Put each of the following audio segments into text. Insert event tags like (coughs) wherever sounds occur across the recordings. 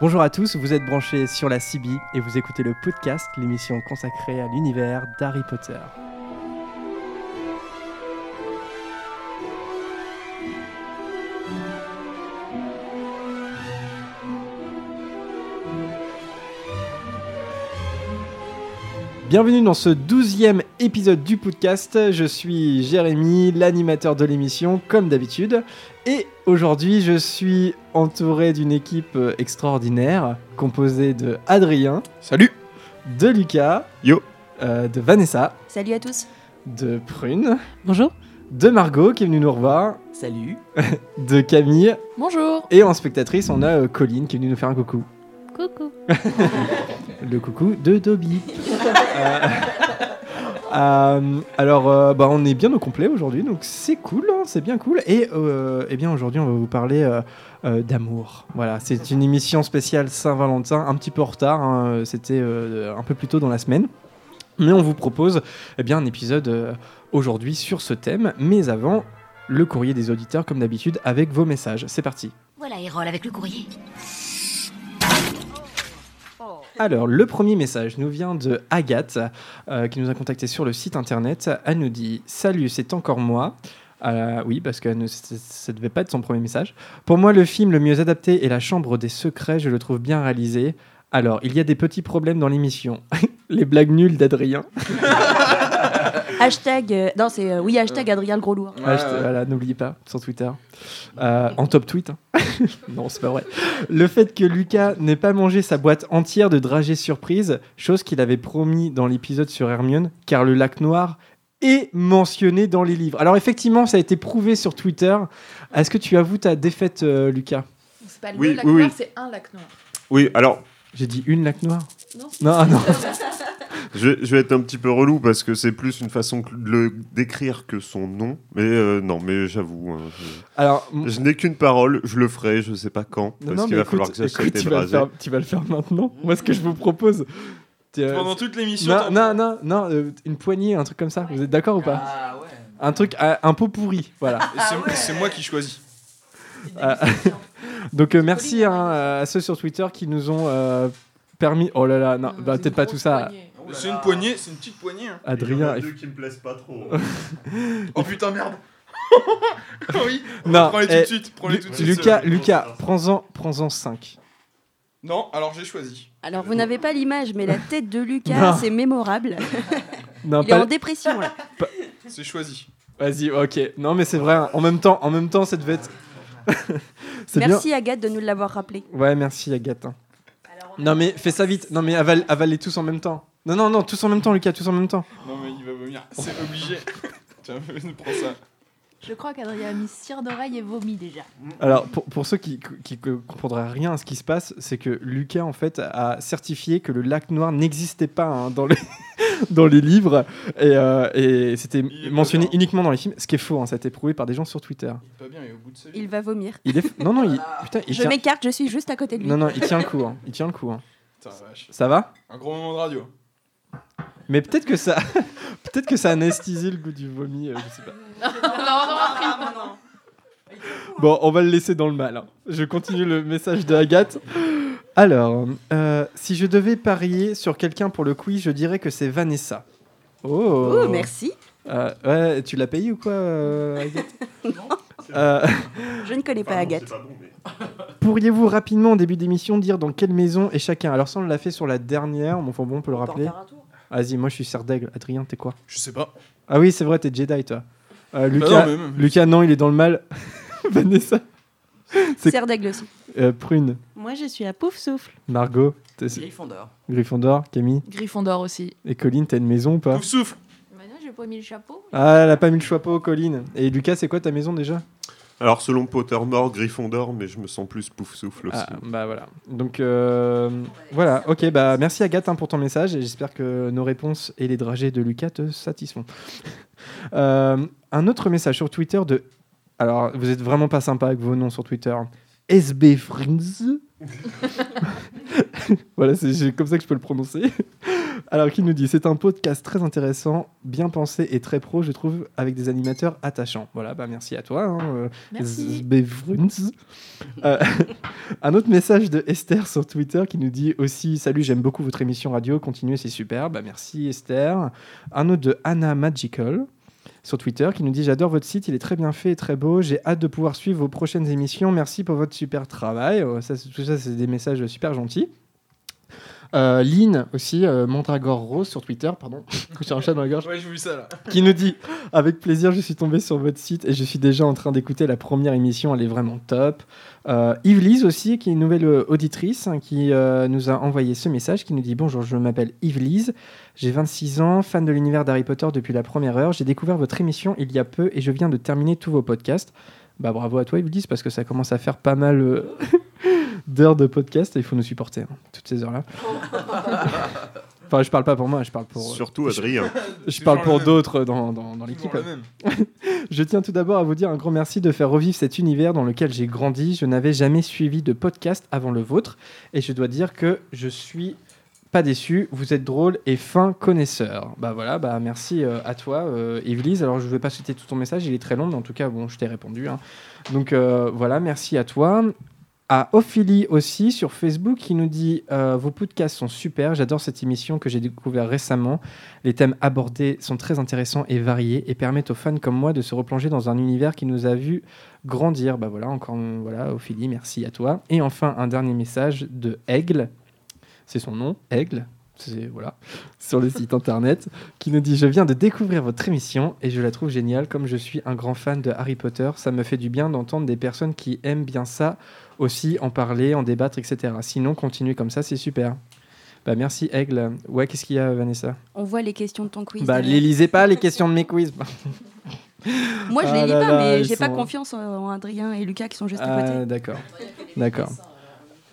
Bonjour à tous, vous êtes branchés sur la CB et vous écoutez le podcast, l'émission consacrée à l'univers d'Harry Potter. Bienvenue dans ce douzième épisode du podcast. Je suis Jérémy, l'animateur de l'émission, comme d'habitude. Et aujourd'hui, je suis entouré d'une équipe extraordinaire, composée de Adrien. Salut De Lucas. Yo euh, De Vanessa. Salut à tous De Prune. Bonjour De Margot, qui est venue nous revoir. Salut (laughs) De Camille. Bonjour Et en spectatrice, on a euh, Colline, qui est venue nous faire un coucou. Coucou (laughs) Le coucou de Dobby. Euh, euh, alors, euh, bah, on est bien au complet aujourd'hui, donc c'est cool, hein, c'est bien cool. Et eh bien aujourd'hui, on va vous parler d'amour. Voilà, c'est une émission spéciale Saint-Valentin, un petit peu en retard. hein, C'était un peu plus tôt dans la semaine. Mais on vous propose eh bien, un épisode aujourd'hui sur ce thème. Mais avant, le courrier des auditeurs, comme d'habitude, avec vos messages. C'est parti. Voilà, Erol avec le courrier. Alors, le premier message nous vient de Agathe, euh, qui nous a contacté sur le site internet. Elle nous dit Salut, c'est encore moi. Euh, oui, parce que ça ne devait pas être son premier message. Pour moi, le film le mieux adapté est La Chambre des Secrets. Je le trouve bien réalisé. Alors, il y a des petits problèmes dans l'émission. (laughs) Les blagues nulles d'Adrien. (laughs) Hashtag... euh, non, c'est... euh, oui, hashtag Adrien le gros lourd. Je te- voilà, n'oubliez pas, sur Twitter. Euh, en top tweet. hein. (laughs) non, c'est pas vrai. Le fait que Lucas n'ait pas mangé sa boîte entière de dragées surprise, chose qu'il avait promis dans l'épisode sur Hermione, car le lac noir est mentionné dans les livres. Alors effectivement, ça a été prouvé sur Twitter. Est-ce que tu avoues ta défaite, euh, Lucas? C'est pas le Oui, lac oui, noir, oui. c'est un lac noir. Oui, alors, J'ai dit une lac noir Non, Non, ah non. Je vais, je vais être un petit peu relou parce que c'est plus une façon de le décrire que son nom. Mais euh, non, mais j'avoue, hein, Alors, m- je, je n'ai qu'une parole, je le ferai, je sais pas quand, non, parce non, qu'il va falloir que écoute, été tu, vas faire, tu vas le faire maintenant. Moi, ce que je vous propose... euh, Pendant toute l'émission. Non, non, non, non, euh, une poignée, un truc comme ça. Vous êtes d'accord ou pas Ah ouais. Un truc, euh, un pot pourri, voilà. Et (laughs) c'est- C'est moi qui choisis. Euh, (laughs) Donc euh, merci hein, à ceux sur Twitter qui nous ont euh, permis. Oh là là, non, bah, peut-être pas tout ça. C'est une poignée, c'est une petite poignée. hein. Adrien, il- qui me plaisent pas trop. (laughs) Oh putain, merde. (laughs) oui, non, prends-les tout eh, de suite. Prends-les tout de suite. Lucas, Lucas, prends-en, prends-en 5. Non, alors j'ai choisi. Alors, vous n'avez pas l'image, mais la (laughs) tête de. Lucas, c'est mémorable. Non, Il est en dépression, là. C'est choisi. Vas-y, ok. Non, mais c'est vrai. hein. En même temps, en même temps, ça devait être. c'est bien. Merci, Agathe, de nous l'avoir rappelé. Ouais, merci Agathe. hein. Non mais fais ça vite. Non mais avale, avalez tous en même temps. Non non non, tous en même temps, Lucas, tous en même temps. Non, mais il va vomir. (laughs) C'est obligé. (laughs) Tiens, (laughs) prends ça. Je crois qu'Adrien a mis cire d'oreille et vomi déjà. Alors, pour, pour ceux qui qui ne comprendraient rien à ce qui se passe, c'est que Lucas, en fait, a certifié que le lac noir n'existait pas hein, dans, les dans les livres et, euh, et c'était mentionné bien. uniquement dans les films, ce qui est faux, hein, ça a été prouvé par des gens sur Twitter. Il est pas bien, il est au bout de sa vie. Il va vomir. Il est... Non, non, il... Putain, il Je tient... m'écarte, je suis juste à côté de lui. Non, non, il tient le coup. hein. Il tient le coup. hein. Putain. Ça va? Un gros moment de radio. Mais peut-être que ça... (laughs) peut-être que ça anesthésie le goût du vomi, euh, je sais pas. Bon, on va le laisser dans le mal. hein. Je continue le message de Agathe. Alors, euh, si je devais parier sur quelqu'un pour le quiz, je dirais que c'est Vanessa. Oh, Oh, merci. Euh, ouais, tu l'as payé ou quoi, euh, Agathe (laughs) Euh, Je ne connais pas Agathe. Pourriez-vous rapidement, en début d'émission, dire dans quelle maison est chacun? Alors, ça, on l'a fait sur la dernière, mais enfin bon, on peut le rappeler. Vas-y, moi je suis Serre d'Aigle. Adrien, t'es quoi? Je sais pas. Ah oui, c'est vrai, t'es Jedi, toi. Euh, Bah Lucas, non, mais. Lucas, non, il est dans le mal. (laughs) Vanessa, C'est- Serre d'aigle aussi. euh, Prune, Moi, je suis à Pouf Souffle. Margot, t'es Gryffondor. Gryffondor, Camille Gryffondor aussi. et Colline, t'as une maison ou pas? Pouf souffle. Maintenant, j'ai pas mis le chapeau. Ah, elle a pas mis le chapeau, Colline. Et Lucas, c'est quoi ta maison déjà? Alors, selon Pottermore, Gryffondor, mais je me sens plus pouf souffle aussi. Ah, bah voilà. Donc euh, voilà, ok, bah merci Agathe hein, pour ton message et j'espère que nos réponses et les dragées de Lucas te satisfont. (laughs) Euh, un autre message sur Twitter de. Alors, vous êtes vraiment pas sympa avec vos noms sur Twitter. SB Friends. (laughs) voilà, c'est comme ça que je peux le prononcer. Alors, qui nous dit C'est un podcast très intéressant, bien pensé et très pro, je trouve, avec des animateurs attachants. Voilà, bah merci à toi. hein, euh, Merci. Euh, (laughs) un autre message de Esther sur Twitter qui nous dit aussi Salut, j'aime beaucoup votre émission radio, continuez, c'est super. Bah, merci Esther. Un autre de Anna Magical sur Twitter qui nous dit J'adore votre site, il est très bien fait et très beau. J'ai hâte de pouvoir suivre vos prochaines émissions. Merci pour votre super travail. C'est- tout ça, c'est des messages super gentils. Euh, Lynn aussi, euh, Rose sur Twitter, pardon, (laughs) j'ai un chat dans la gorge Ouais, j'ai vu ça là. qui nous dit Avec plaisir, je suis tombé sur votre site et je suis déjà en train d'écouter la première émission, elle est vraiment top. Euh, Yves Lise aussi, qui est une nouvelle auditrice, hein, qui euh, nous a envoyé ce message, qui nous dit Bonjour, je m'appelle Yves Lise, j'ai 26 ans, fan de l'univers d'Harry Potter depuis la première heure. J'ai découvert votre émission il y a peu et je viens de terminer tous vos podcasts. Bah bravo à toi Yves Lise, parce que ça commence à faire pas mal euh, (laughs) d'heures de podcast et il faut nous supporter, hein, toutes ces heures-là. (laughs) Enfin, je parle pas pour moi, je parle pour. Surtout Adrien. je toujours parle le pour d'autres dans, dans, dans l'équipe. (laughs) Je tiens tout d'abord à vous dire un grand merci de faire revivre cet univers dans lequel j'ai grandi. Je n'avais jamais suivi de podcast avant le vôtre et je dois dire que je suis pas déçu. Vous êtes drôle et fin connaisseur. Bah voilà, bah merci euh, à toi, euh, Yvelise. Alors je vais pas citer tout ton message, il est très long, mais en tout cas bon, je t'ai répondu. hein. Donc euh, voilà, merci à toi. À Ophélie aussi sur Facebook qui nous dit euh, Vos podcasts sont super, j'adore cette émission que j'ai découvert récemment. Les thèmes abordés sont très intéressants et variés et permettent aux fans comme moi de se replonger dans un univers qui nous a vu grandir. Bah voilà, encore voilà, Ophélie, merci à toi. Et enfin, un dernier message de Aigle, c'est son nom, Aigle. Voilà, sur le site internet, qui nous dit Je viens de découvrir votre émission et je la trouve géniale. Comme je suis un grand fan de Harry Potter, ça me fait du bien d'entendre des personnes qui aiment bien ça aussi, en parler, en débattre, etc. Sinon, continuez comme ça, c'est super. Bah merci Aigle. Ouais, qu'est-ce qu'il y a, Vanessa? On voit les questions de ton quiz. Bah, les lisez pas les questions de mes quiz. (laughs) Moi, je Ah les lis là pas, là, mais j'ai pas confiance en Adrien et Lucas qui sont juste à Ah, côté. d'accord. D'accord.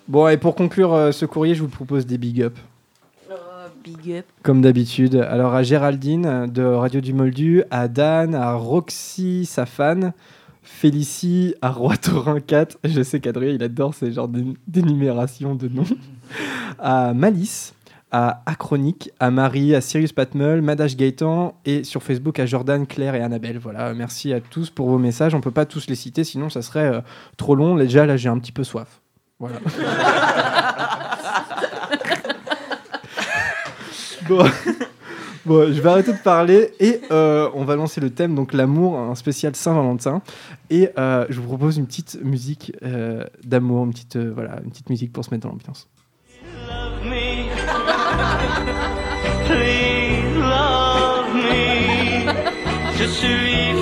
Bon, et pour conclure euh, ce courrier, je vous propose des big up. Big up. Comme d'habitude. Alors à Géraldine de Radio du Moldu, à Dan, à Roxy, sa fan, Félicie, à Roi Taurin 4. Je sais qu'Adrien, il adore ces genres d'é- d'énumération de noms. à Malice, à Achronique, à Marie, à Sirius Patmeul, Madage Gaëtan et sur Facebook à Jordan, Claire et Annabelle. Voilà, merci à tous pour vos messages. On peut pas tous les citer, sinon ça serait euh, trop long. Déjà, là, j'ai un petit peu soif. Voilà. (laughs) bon. (laughs) Bon, je vais arrêter de parler et euh, on va lancer le thème, donc l'amour, un spécial Saint-Valentin. Et euh, je vous propose une petite musique euh, d'amour, une petite, voilà, une petite musique pour se mettre dans l'ambiance. (laughs) Je suis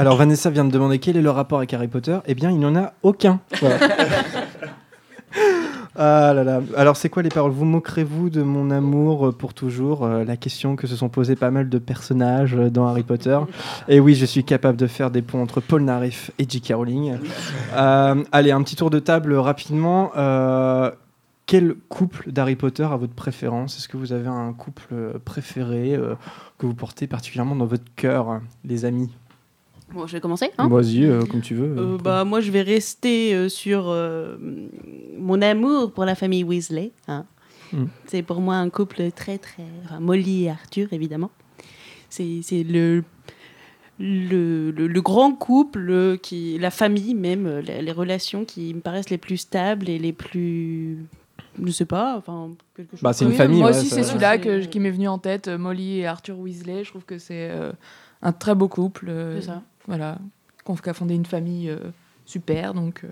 Alors Vanessa vient de demander quel est le rapport avec Harry Potter. Eh bien, il n'y en a aucun. Voilà. (laughs) Ah là là. Alors, c'est quoi les paroles? Vous moquerez-vous de mon amour euh, pour toujours? Euh, La question que se sont posées pas mal de personnages euh, dans Harry Potter. Et oui, je suis capable de faire des ponts entre Paul Naref et J.K. Rowling. Euh, allez, un petit tour de table rapidement. Euh, quel couple d'Harry Potter a votre préférence? Est-ce que vous avez un couple préféré que vous portez particulièrement dans votre cœur, les amis? Bon, je vais commencer. hein. Vas-y, euh, comme tu veux. Euh, euh, bah, moi, je vais rester euh, sur euh, mon amour pour la famille Weasley. hein. Mm. C'est pour moi un couple très, très. Enfin, Molly et Arthur, évidemment. C'est c'est le, le, le, le grand couple, qui, la famille même, les, les relations qui me paraissent les plus stables et les plus. Je sais pas, enfin, quelque chose. Bah, c'est une Oui, famille, Moi ouais, aussi, c'est celui-là qui m'est venu en tête, Molly et Arthur Weasley. Je trouve que c'est euh, un très beau couple. euh, C'est ça. Voilà, qu'on a fondé une famille euh, super, donc euh,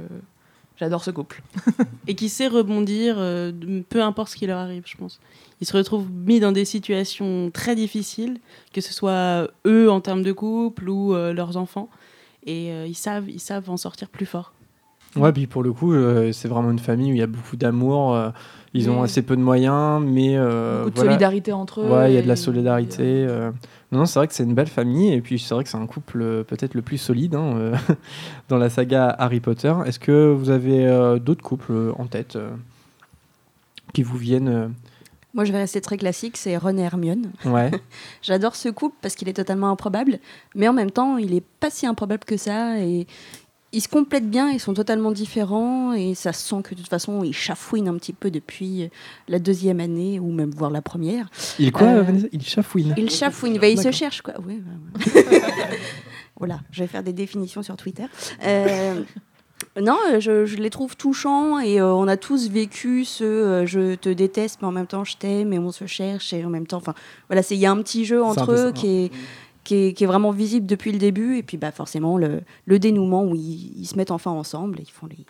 j'adore ce couple. (laughs) et qui sait rebondir, euh, peu importe ce qui leur arrive, je pense. Ils se retrouvent mis dans des situations très difficiles, que ce soit eux en termes de couple ou leurs enfants, et ils, savent, ils savent en sortir plus fort. Ouais, puis pour le coup, euh, c'est vraiment une famille où il y a beaucoup d'amour. euh, ils ont Oui. assez peu de moyens, mais euh, Beaucoup de voilà. solidarité entre eux. Ouais, il y a de la solidarité. euh. Non, non, c'est vrai que c'est une belle famille, et puis c'est vrai que c'est un couple euh, peut-être le plus solide hein, euh, (laughs) dans la saga Harry Potter. Est-ce que vous avez euh, d'autres couples en tête euh, qui vous viennent euh, Moi, je vais rester très classique, c'est Ron et Hermione. Ouais. (laughs) J'adore ce couple parce qu'il est totalement improbable, mais en même temps, il est pas si improbable que ça et ils se complètent bien, ils sont totalement différents et ça se sent que de toute façon, ils chafouinent un petit peu depuis la deuxième année ou même voire la première. Il quoi, Euh, Vanessa? Il chafouine. Ils chafouinent, bah, ils se cherchent quoi. Ouais, ouais, ouais. (laughs) voilà, je vais faire des définitions sur Twitter. Euh, non, euh, je, je les trouve touchants et euh, on a tous vécu ce euh, je te déteste mais en même temps je t'aime et on se cherche et en même temps, enfin voilà, c'est il y a un petit jeu entre eux qui est, qui est vraiment visible depuis le début et puis bah forcément le, dénouement où ils, se mettent enfin ensemble et ils font les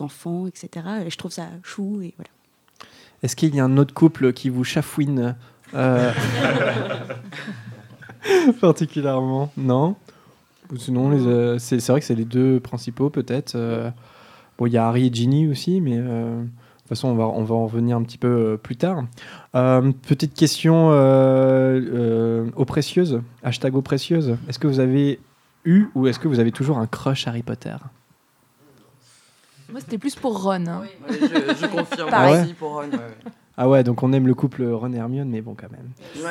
enfants etc. Et je trouve ça chou et voilà. Est-ce qu'il y a un autre couple qui vous chafouine euh, (laughs) particulièrement? Non? Sinon, euh, c'est vrai que c'est les deux principaux peut-être. euh, bon, il y a Harry et Ginny aussi, mais euh, toute façon, on va, on va en revenir un petit peu euh, plus tard. Euh, petite question euh, euh, aux précieuses, hashtag aux précieuses. Est-ce que vous avez eu ou est-ce que vous avez toujours un crush Harry Potter? Moi, c'était plus pour Ron. hein. Ouais, je, je confirme Pareil. aussi pour Ron. ouais, ouais. Ah ouais, donc on aime le couple Ron et Hermione, mais bon, quand même.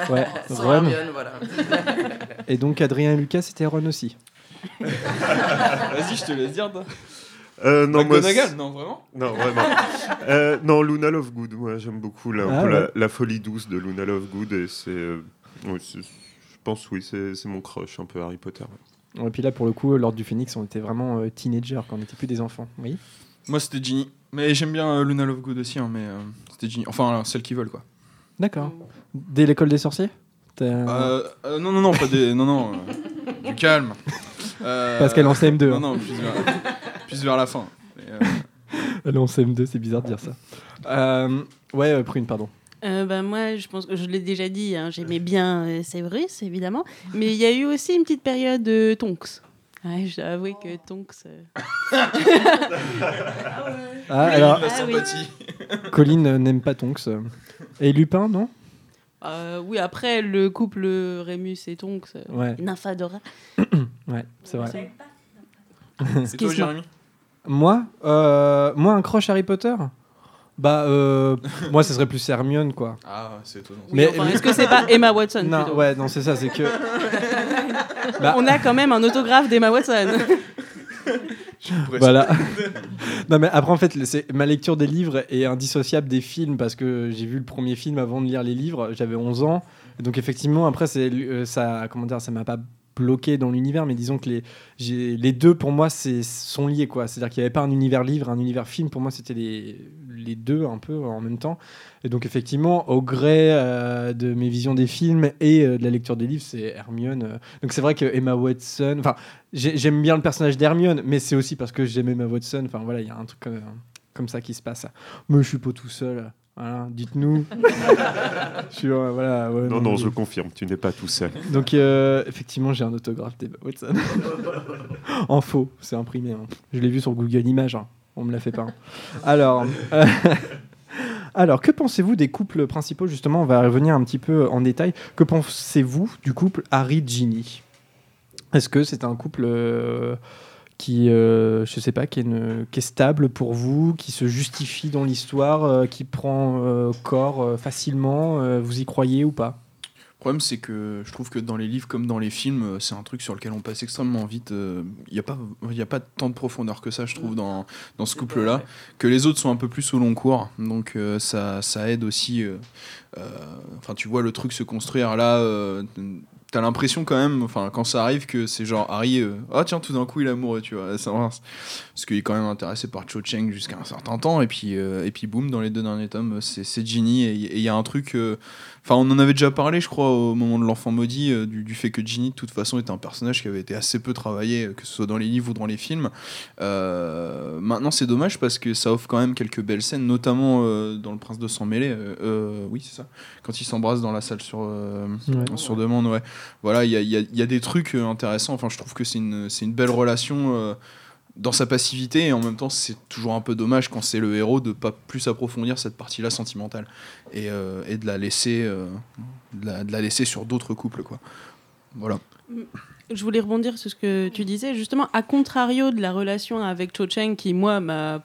Ouais, Ron. Hermione, voilà. Et donc Adrien et Lucas, c'était Ron aussi. (laughs) Vas-y, je te laisse dire. toi. Euh, non, moi, non, vraiment Non, vraiment. (laughs) Euh, non, Luna Lovegood, moi j'aime beaucoup la, un Ah peu la- ouais. la, folie douce de Luna Lovegood et c'est. euh, oui, c'est- je pense, oui, c'est mon crush un peu Harry Potter. Et puis là, pour le coup, lors du Phoenix, on était vraiment euh, teenagers quand on n'était plus des enfants. Oui. Moi, c'était Ginny. Mais j'aime bien euh, Luna Lovegood aussi, hein, mais euh, c'était Ginny. Enfin, euh, celle qui veulent, quoi. D'accord. Dès l'école des sorciers? Euh, euh, non, non, non, pas des. Non, non. euh, du calme. Euh, (laughs) Parce qu'elle en CM2. Non, hein. non, vers, plus vers la fin. Mais, euh, est en CM2, c'est bizarre de dire ça. Euh, ouais, euh, Prune, pardon. Euh, bah, moi, je pense que je l'ai déjà dit, hein, j'aimais bien euh, Séverus, évidemment. Mais il y a eu aussi une petite période de Tonks. Ouais, je dois avouer que Tonks. euh, (laughs) Ah, alors, la Ah oui. sympathie. (laughs) Colline euh, n'aime pas Tonks. Et Lupin, non? Euh, oui, après, le couple Rémus et Tonks, euh, Ouais. Nymphadora. (coughs) Ouais, c'est vrai. Et toi. Jérémy? Moi, euh, moi, un crush Harry Potter Bah, euh, (laughs) moi, ce serait plus Hermione, quoi. Ah, c'est étonnant. Oui, Mais- enfin, Est-ce que c'est pas Emma Watson Non, plutôt ouais, non, c'est ça, c'est que. (laughs) Bah, On a quand même un autographe d'Emma Watson. (laughs) Voilà. non mais après en fait, ma lecture des livres est indissociable des films parce que j'ai vu le premier film avant de lire les livres. J'avais 11 ans, et donc effectivement après c'est euh, ça comment dire ça m'a pas bloqué dans l'univers, mais disons que les les deux pour moi sont liés. C'est-à-dire qu'il n'y avait pas un univers livre, un univers film. Pour moi c'était les les deux un peu en même temps. Et donc effectivement au gré euh, de mes visions des films et euh, de la lecture des livres, c'est Hermione. euh. Donc c'est vrai que Emma Watson, enfin j'ai- j'aime bien le personnage d'Hermione, mais c'est aussi parce que j'aime Emma Watson. Enfin voilà, il y a un truc comme, ça qui se passe. Mais je suis pas tout seul. Voilà, dites-nous. (laughs) euh, voilà, ouais, Non, non, je confirme, tu n'es pas tout seul. Donc euh, effectivement, j'ai un autographe d'Emma Watson. (laughs) en faux, c'est imprimé. hein. Je l'ai vu sur Google Images. hein. On me l'a fait pas. hein. Alors. euh, (laughs) Alors, que pensez-vous des couples principaux? Justement, on va revenir un petit peu en détail. Que pensez-vous du couple Harry-Ginny Est-ce que c'est un couple euh, qui, euh, je sais pas, qui est, une- qui est stable pour vous, qui se justifie dans l'histoire, euh, qui prend euh, corps euh, facilement euh, Vous y croyez ou pas? Le problème, c'est que je trouve que dans les livres comme dans les films, c'est un truc sur lequel on passe extrêmement vite. Il n'y a, pas- y a pas tant de profondeur que ça, je trouve, dans, dans ce couple-là. Que les autres sont un peu plus au long cours. Donc euh, ça, ça aide aussi. euh, euh, Enfin, tu vois le truc se construire là. Euh, l'impression quand même, enfin, quand ça arrive, que c'est genre Harry, euh, ah tiens, tout d'un coup il est amoureux, tu vois. Ça, parce qu'il est quand même intéressé par Cho Cheng jusqu'à un certain temps, et puis, euh, et puis boum, dans les deux derniers tomes, c'est c'est Ginny, et il y a un truc. Enfin, on en avait déjà parlé, je crois, au moment de l'enfant maudit, euh, du, du fait que Ginny, de toute façon, était un personnage qui avait été assez peu travaillé, euh, que ce soit dans les livres ou dans les films. Euh, maintenant, c'est dommage parce que ça offre quand même quelques belles scènes, notamment euh, dans Le Prince de Sang Mêlé. oui, c'est ça. Quand ils s'embrassent dans la salle sur, Ouais. sur demande, ouais. Voilà, il y a, il y a- il y a des trucs intéressants. Enfin, je trouve que c'est une, c'est une belle relation. Dans sa passivité et en même temps c'est toujours un peu dommage quand c'est le héros de pas plus approfondir cette partie-là sentimentale et, euh, et de la laisser euh, de, la, laisser sur d'autres couples quoi. Voilà. Je voulais rebondir sur ce que tu disais, justement, à contrario de la relation avec Cho Cheng, qui, moi, m'a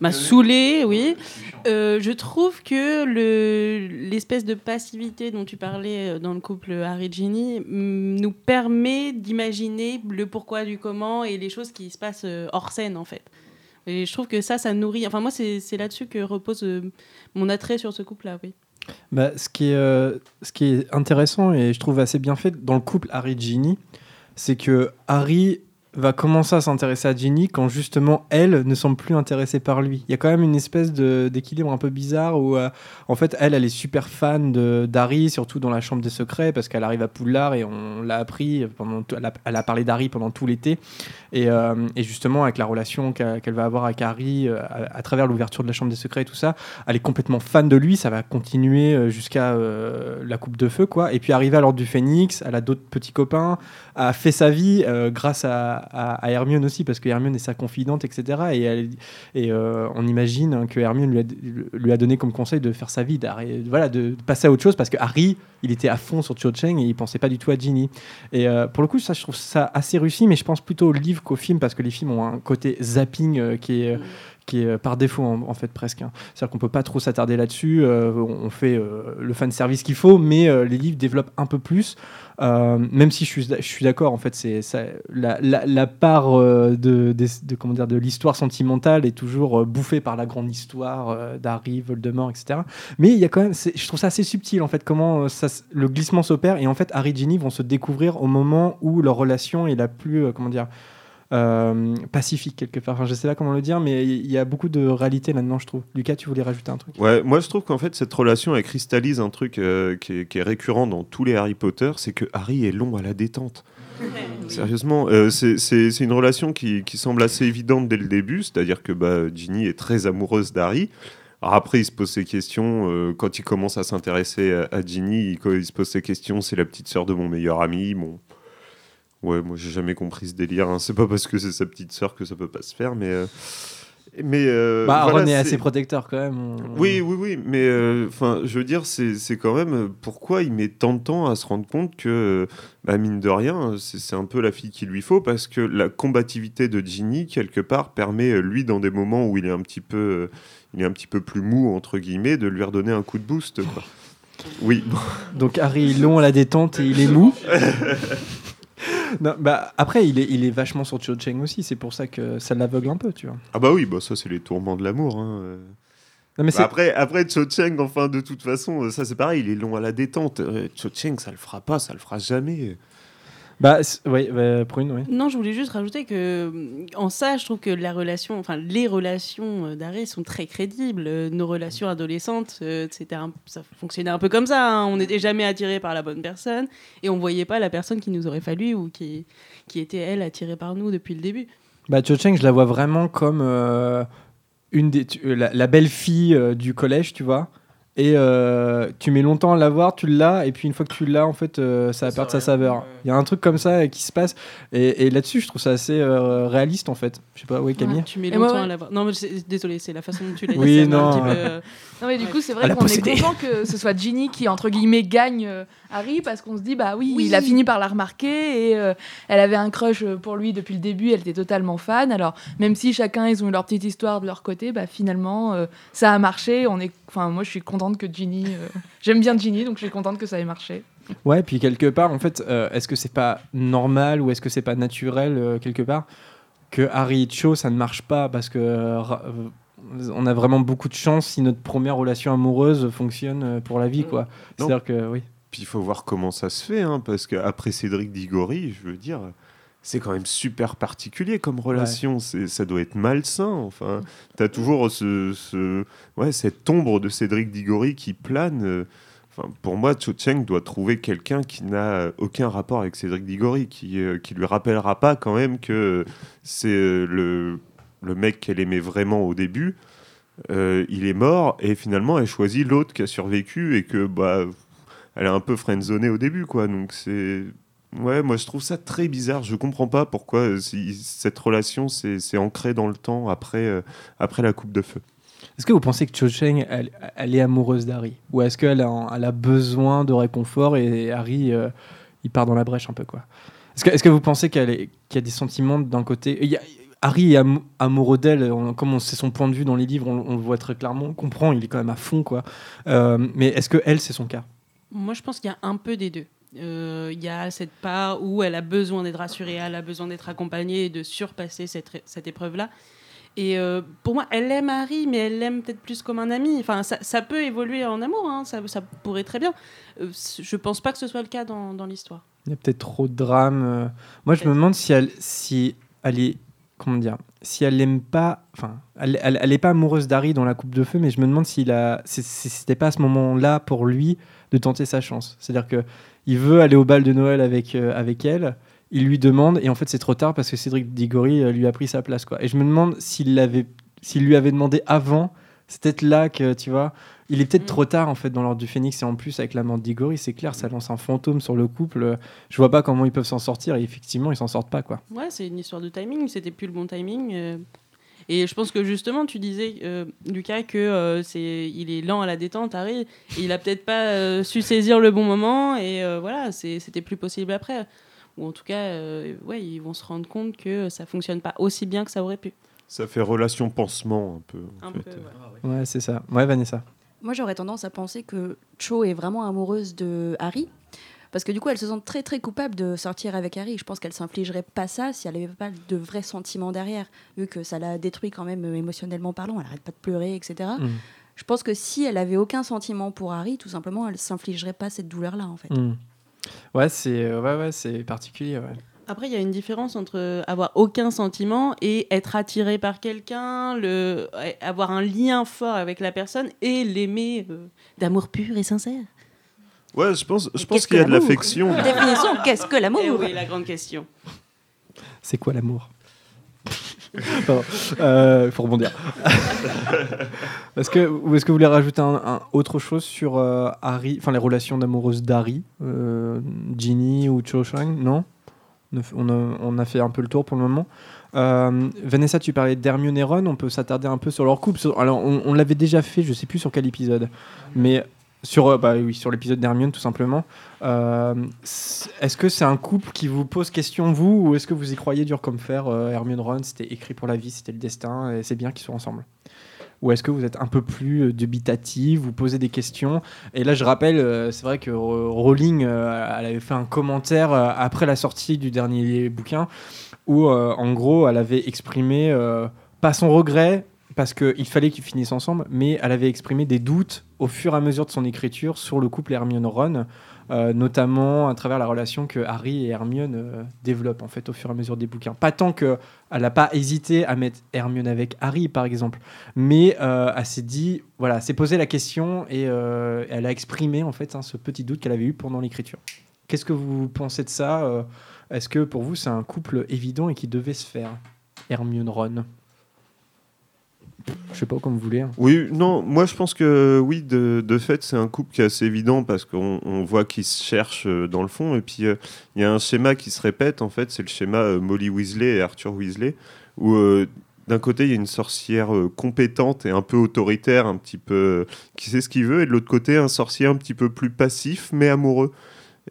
m'a saoulé, oui. Euh, je trouve que le- l'espèce de passivité dont tu parlais euh, dans le couple Harry-Ginny mm, nous permet d'imaginer le pourquoi du comment et les choses qui se passent euh, hors scène, en fait. Et je trouve que ça, ça nourrit. Enfin, moi, c'est c'est là-dessus que repose euh, mon attrait sur ce couple-là, oui. Bah, ce, qui est, euh, ce qui est intéressant et je trouve assez bien fait dans le couple Harry-Ginny, c'est que Harry va commencer à s'intéresser à Ginny quand justement elle ne semble plus intéressée par lui. Il y a quand même une espèce d'équilibre un peu bizarre où euh, en fait elle, elle est super fan de- d'Harry, surtout dans la chambre des secrets parce qu'elle arrive à Poudlard et on l'a appris, pendant elle, a, parlé d'Harry pendant tout l'été et, euh, justement avec la relation qu'elle va avoir avec Harry euh, à, travers l'ouverture de la chambre des secrets et tout ça, elle est complètement fan de lui, ça va continuer jusqu'à la coupe de feu, quoi. Et puis arrivé à l'ordre du Phénix, elle a d'autres petits copains, a fait sa vie euh, grâce à, Hermione aussi, parce que Hermione est sa confidente, etc. Et, et euh, on imagine que Hermione lui a, donné comme conseil de faire sa vie, voilà, de passer à autre chose, parce que Harry, il était à fond sur Cho Chang et il pensait pas du tout à Ginny. Et euh, pour le coup, ça, je trouve ça assez réussi, mais je pense plutôt au livre qu'au film, parce que les films ont un côté zapping qui est qui est euh, par défaut en, fait presque. hein. C'est-à-dire qu'on peut pas trop s'attarder là-dessus. euh, on, fait euh, le fan service qu'il faut, mais les livres développent un peu plus. Même si je suis, je suis d'accord, en fait, c'est la, la, part de, de, comment dire de l'histoire sentimentale est toujours bouffée par la grande histoire d'Harry, Voldemort, etc. Mais il y a quand même, je trouve ça assez subtil en fait comment ça, le glissement s'opère et en fait Harry et Ginny vont se découvrir au moment où leur relation est la plus, comment dire, euh, pacifique quelque part. Enfin, je sais pas comment le dire, mais il y a beaucoup de réalité là-dedans, je trouve. Lucas, tu voulais rajouter un truc? Ouais, moi je trouve qu'en fait cette relation elle cristallise un truc euh, qui, est, qui est récurrent dans tous les Harry Potter, c'est que Harry est long à la détente. Sérieusement, euh, c'est- une relation qui, qui semble assez évidente dès le début, c'est-à-dire que bah, Ginny est très amoureuse d'Harry. Alors après, il se pose ses questions. euh, quand il commence à s'intéresser à, à Ginny, il, il se pose ses questions. C'est la petite sœur de mon meilleur ami. Bon, ouais, moi j'ai jamais compris ce délire. hein. C'est pas parce que c'est sa petite sœur que ça peut pas se faire, mais euh, mais euh, Bah, voilà, Ron est assez protecteur quand même. on- oui, oui, oui, mais euh, enfin, je veux dire, c'est quand même pourquoi il met tant de temps à se rendre compte que, bah, mine de rien, c'est un peu la fille qu'il lui faut parce que la combativité de Ginny quelque part permet lui dans des moments où il est un petit peu, il est un petit peu plus mou entre guillemets, de lui redonner un coup de boost. quoi. (laughs) Oui. Donc Harry est long à la détente et il est mou. (laughs) (laughs) Non, bah, après, il est, il est vachement sur Cho Chang aussi, c'est pour ça que ça l'aveugle un peu, tu vois. ah bah oui, bah ça c'est les tourments de l'amour. hein, euh. Non, mais Bah après, après Cho Chang, enfin de toute façon, euh, ça c'est pareil, il est long à la détente. Euh, Cho Chang, ça le fera pas, ça le fera jamais. Bah, ouais, bah, Prune, ouais. Non, je voulais juste rajouter que, euh, en ça, je trouve que la relation, enfin, les relations euh, d'Harry sont très crédibles. Euh, Nos relations adolescentes, euh, c'était un- ça fonctionnait un peu comme ça. hein. On n'était jamais attiré par la bonne personne et on voyait pas la personne qui nous aurait fallu ou qui, qui était, elle, attirée par nous depuis le début. Bah, Cho je la vois vraiment comme euh, une des, euh, la, la belle fille euh, du collège, tu vois. Et euh, tu mets longtemps à l'avoir, tu l'as, et puis une fois que tu l'as, en fait, euh, ça va perdre sa saveur. Il y a un truc comme ça euh, qui se passe, et, et là-dessus, je trouve ça assez euh, réaliste, en fait. Je sais pas, oui, Camille. Tu mets longtemps ouais. à l'avoir. Non, mais désolé, c'est la façon dont tu l'as dit. Oui, un non, petit peu, ouais. euh, (laughs) Non mais du Ouais. coup c'est vrai a qu'on est content que ce soit Ginny qui entre guillemets gagne euh, Harry parce qu'on se dit bah oui, Oui. il a fini par la remarquer et euh, elle avait un crush pour lui depuis le début elle était totalement fan alors même si chacun ils ont eu leur petite histoire de leur côté bah finalement euh, ça a marché on est enfin moi je suis contente que Ginny euh, j'aime bien Ginny donc je suis contente que ça ait marché Ouais, puis quelque part, en fait, euh, est-ce que c'est pas normal ou est-ce que c'est pas naturel, euh, quelque part, que Harry et Cho, ça ne marche pas parce que on a vraiment beaucoup de chance si notre première relation amoureuse fonctionne pour la vie, quoi. Non. C'est-à-dire que, oui. Puis il faut voir comment ça se fait, hein, parce qu'après Cédric Diggory, je veux dire, c'est quand même super particulier comme relation. Ça doit être malsain. Enfin, t'as toujours ce, ce- ouais, cette ombre de Cédric Diggory qui plane. euh, Enfin, pour moi, Cho doit trouver quelqu'un qui n'a aucun rapport avec Cédric Diggory, qui, euh, qui lui rappellera pas quand même que c'est euh, le, le mec qu'elle aimait vraiment au début. Euh, il est mort et finalement elle choisit l'autre qui a survécu et que bah elle est un peu friendzonée au début quoi donc c'est ouais moi je trouve ça très bizarre. Je comprends pas pourquoi euh, si- cette relation c'est c'est ancré dans le temps après euh, après la coupe de feu. Est-ce que vous pensez que Cho Chang, elle, elle est amoureuse d'Harry? Ou est-ce qu'elle a, elle a besoin de réconfort et Harry, euh, il part dans la brèche un peu, quoi? Est-ce que, vous pensez qu'elle qu'il y a des sentiments d'un côté? Il y a- Harry est am- amoureux d'elle, comme c'est son point de vue dans les livres, on, on le voit très clairement, on comprend, il est quand même à fond, quoi. Euh, mais est-ce que elle, c'est son cas? Moi, je pense qu'il y a un peu des deux. Euh, Il y a cette part où elle a besoin d'être rassurée, elle a besoin d'être accompagnée et de surpasser cette, cette épreuve-là. Et euh, pour moi, elle aime Harry, mais elle l'aime peut-être plus comme un ami. Enfin, ça, ça peut évoluer en amour, hein, ça, ça pourrait très bien. Euh, je pense pas que ce soit le cas dans, dans l'histoire. Il y a peut-être trop de drame. euh. Moi, je me demande si elle, si elle est, comment dire, si elle aime pas, enfin, elle, elle, elle est pas amoureuse d'Harry dans la coupe de feu, mais je me demande s'il a, si, si c'était pas à ce moment-là pour lui de tenter sa chance. C'est-à-dire que il veut aller au bal de Noël avec euh, avec elle. Il lui demande et en fait c'est trop tard parce que Cédric Diggory euh, lui a pris sa place quoi. Et je me demande s'il l'avait, s'il lui avait demandé avant, c'est peut-être là que tu vois, il est peut-être Mm. trop tard en fait dans l'ordre du Phénix et en plus avec la mort de Diggory, c'est clair, ça lance un fantôme sur le couple. Je vois pas comment ils peuvent s'en sortir et effectivement ils s'en sortent pas quoi. Ouais, c'est une histoire de timing, c'était plus le bon timing. euh. Et je pense que justement, tu disais, euh, Lucas, que euh, c'est, il est lent à la détente, Harry, et il a peut-être pas euh, su saisir le bon moment, et euh, voilà, c'est- c'était plus possible après. Ou en tout cas, euh, ouais, ils vont se rendre compte que ça fonctionne pas aussi bien que ça aurait pu. Ça fait relation pansement un peu. en Un fait. peu, ouais. Ouais, c'est ça. Ouais, Vanessa. Moi, j'aurais tendance à penser que Cho est vraiment amoureuse de Harry. Parce que du coup, elle se sent très très coupable de sortir avec Harry. Je pense qu'elle s'infligerait pas ça si elle n'avait pas de vrais sentiments derrière, vu que ça l'a détruit quand même euh, émotionnellement parlant. Elle arrête pas de pleurer, etc. Mm. Je pense que si elle avait aucun sentiment pour Harry, tout simplement, elle s'infligerait pas cette douleur-là, en fait. Mm. Ouais, c'est euh, ouais, ouais, c'est particulier. Ouais. Après, il y a une différence entre avoir aucun sentiment et être attiré par quelqu'un, le, avoir un lien fort avec la personne et l'aimer euh, d'amour pur et sincère. Ouais, je pense, je qu'est-ce pense qu'il y a de l'affection. Définissons, qu'est-ce que l'amour Eh oui, la grande question. C'est quoi l'amour (laughs) Pardon. Euh, faut rebondir. (laughs) est-ce que, ou est-ce que vous voulez rajouter un, un- autre chose sur euh, Harry, enfin les relations d'amoureuses d'Harry, euh, Ginny ou Cho Chang? Non? On a, on, fait un peu le tour pour le moment. Euh, Vanessa, tu parlais d'Hermione et Ron, on peut s'attarder un peu sur leur couple. Alors, on, on l'avait déjà fait, je sais plus sur quel épisode, mais sur, euh, bah, oui, sur l'épisode d'Hermione tout simplement. Euh, est-ce que c'est un couple qui vous pose question, vous, ou est-ce que vous y croyez dur comme fer euh, Hermione Ron, c'était écrit pour la vie, c'était le destin, et c'est bien qu'ils soient ensemble? Ou est-ce que vous êtes un peu plus dubitatif, vous posez des questions? Et là, je rappelle, c'est vrai que Ro- Rowling, elle avait fait un commentaire après la sortie du dernier bouquin, où en gros, elle avait exprimé pas son regret, parce qu'il fallait qu'ils finissent ensemble, mais elle avait exprimé des doutes au fur et à mesure de son écriture sur le couple Hermione-Ron, euh, notamment à travers la relation que Harry et Hermione euh, développent en fait au fur et à mesure des bouquins. Pas tant qu'elle n'a pas hésité à mettre Hermione avec Harry, par exemple, mais euh, elle s'est dit, voilà, s'est posé la question et elle a exprimé en fait hein, ce petit doute qu'elle avait eu pendant l'écriture. Qu'est-ce que vous pensez de ça Est-ce que pour vous c'est un couple évident et qui devait se faire? Hermione-Ron Je sais pas comme vous voulez. hein. Oui, non, moi je pense que oui, de, de fait, c'est un couple qui est assez évident parce qu'on on voit qu'ils se cherchent euh, dans le fond. Et puis euh, il y a un schéma qui se répète, en fait, c'est le schéma euh, Molly Weasley et Arthur Weasley, où d'un côté il y a une sorcière compétente et un peu autoritaire, un petit peu qui sait ce qu'il veut, et de l'autre côté un sorcier un petit peu plus passif mais amoureux.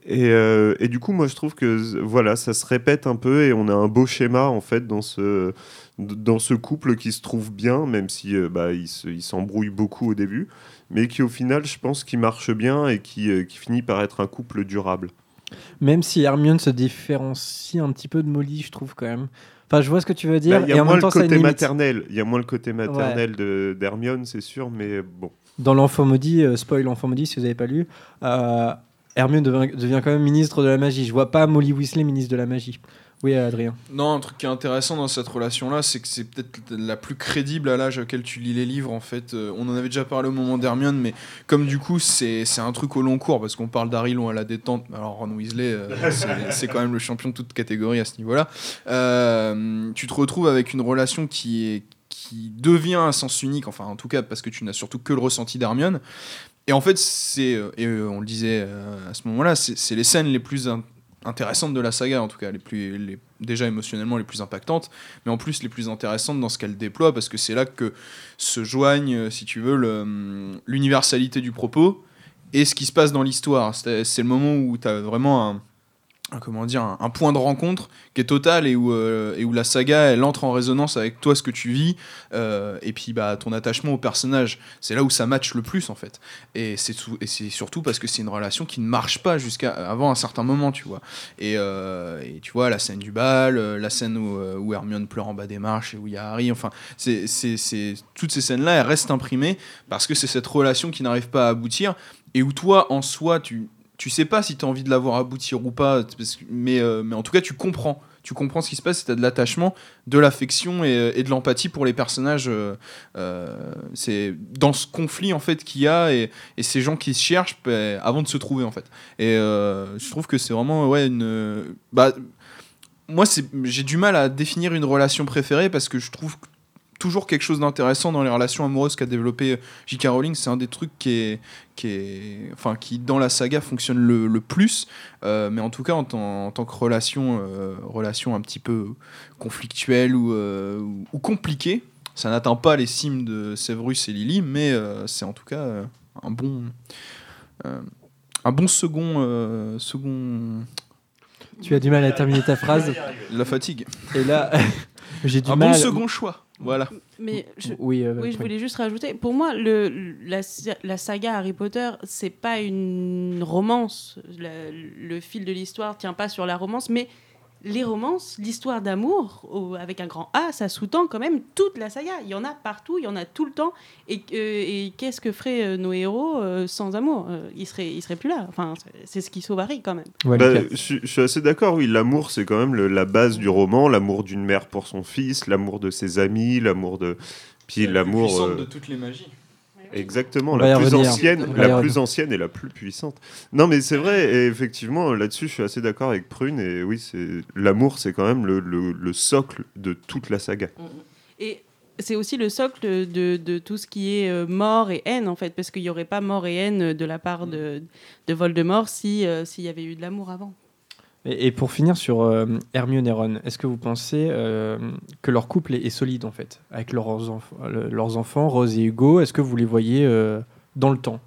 Et, et du coup, moi je trouve que voilà, ça se répète un peu et on a un beau schéma en fait dans ce dans ce couple qui se trouve bien, même si euh, bah, il se- il s'embrouille beaucoup au début, mais qui au final, je pense, qui marche bien et qui, euh, qui finit par être un couple durable. Même si Hermione se différencie un petit peu de Molly, je trouve quand même. Enfin, je vois ce que tu veux Bah, dire. Il y et a en moins même le temps, côté maternel. Il y a moins le côté maternel de d'Hermione, c'est sûr, mais bon. Dans l'Enfant maudit, euh, spoil l'Enfant maudit si vous n'avez pas lu, euh, Hermione devient, devient quand même ministre de la magie. Je vois pas Molly Weasley ministre de la magie. Oui, Adrien. Non, un truc qui est intéressant dans cette relation-là, c'est que c'est peut-être la plus crédible à l'âge auquel tu lis les livres. En fait, Euh, on en avait déjà parlé au moment d'Hermione, mais comme du coup, c'est c'est un truc au long cours, parce qu'on parle d'Harry long à la détente. Alors, Ron Weasley, euh, (laughs) c'est- quand même le champion de toute catégorie à ce niveau-là. Euh, tu te retrouves avec une relation qui est qui devient un sens unique, enfin en tout cas parce que tu n'as surtout que le ressenti d'Hermione. Et en fait, c'est, et on le disait à ce moment-là, c'est c'est les scènes les plus in- intéressantes de la saga, en tout cas, les plus, déjà émotionnellement les plus impactantes, mais en plus les plus intéressantes dans ce qu'elle déploie, parce que c'est là que se joignent, euh, si tu veux, hum, l'universalité du propos et ce qui se passe dans l'histoire. C'est le moment où tu as vraiment un- comment dire, un, point de rencontre qui est total et où, euh, et où la saga elle entre en résonance avec toi, ce que tu vis, euh, et puis bah, ton attachement au personnage. C'est là où ça match le plus en fait. Et c'est surtout parce que c'est une relation qui ne marche pas jusqu'à avant un certain moment, tu vois. Et, euh, tu vois, la scène du bal, la scène où, Hermione pleure en bas des marches et où il y a Harry, enfin, c'est, toutes ces scènes-là, elles restent imprimées parce que c'est cette relation qui n'arrive pas à aboutir et où toi, en soi, tu, tu sais pas si tu as envie de la voir aboutir ou pas, que- mais, euh, mais en tout cas, tu comprends. Tu comprends ce qui se passe, tu as de l'attachement, de l'affection et, et de l'empathie pour les personnages. euh, euh, c'est dans ce conflit en fait qu'il y a et, ces gens qui se cherchent ben, avant de se trouver en fait. Et euh, je trouve que c'est vraiment ouais une bah moi j'ai du mal à définir une relation préférée parce que je trouve toujours quelque chose d'intéressant dans les relations amoureuses qu'a développé J.K. Rowling. C'est un des trucs qui est, qui est, enfin, qui dans la saga fonctionne le, le plus. Euh, mais en tout cas, en, tant- en tant que relation, euh, relation un petit peu conflictuelle ou, euh, compliquée, ça n'atteint pas les cimes de Severus et Lily, mais euh, c'est en tout cas euh, un bon, euh, un bon second, euh, second, Tu as du mal à terminer ta phrase. la fatigue. Et là, (laughs) j'ai du un mal. bon second choix. Voilà. Mais je, Oui, euh, Oui, je voulais juste rajouter. Pour moi, le, la, sa- la saga Harry Potter, c'est pas une romance. La- le fil de l'histoire tient pas sur la romance, mais les romances, l'histoire d'amour, avec un grand A, ça sous-tend quand même toute la saga. Il y en a partout, il y en a tout le temps. Et, et qu'est-ce que feraient euh, nos héros euh, sans amour? Euh, Ils seraient, ils seraient plus là. Enfin, c'est- ce qui sauve Harry quand même. Ouais, Bah, je, suis- je suis assez d'accord, oui, l'amour c'est quand même le- la base du roman, l'amour d'une mère pour son fils, l'amour de ses amis, l'amour de... Puis l'amour... euh, de toutes les magies. Exactement, la plus revenir. ancienne, la plus ancienne et la plus puissante. Non, mais c'est vrai. Et effectivement, là-dessus, je suis assez d'accord avec Prune. Et oui, c'est l'amour, c'est quand même le, le- le socle de toute la saga. Et c'est aussi le socle de, de tout ce qui est euh, mort et haine, en fait, parce qu'il n'y aurait pas mort et haine de la part de, de Voldemort si, euh, s'il y avait eu de l'amour avant. Et, et pour finir sur euh, Hermione et Ron, est-ce que vous pensez euh, que leur couple est, est solide en fait Avec leurs, enf- le- leurs enfants, Rose et Hugo, est-ce que vous les voyez euh, dans le temps?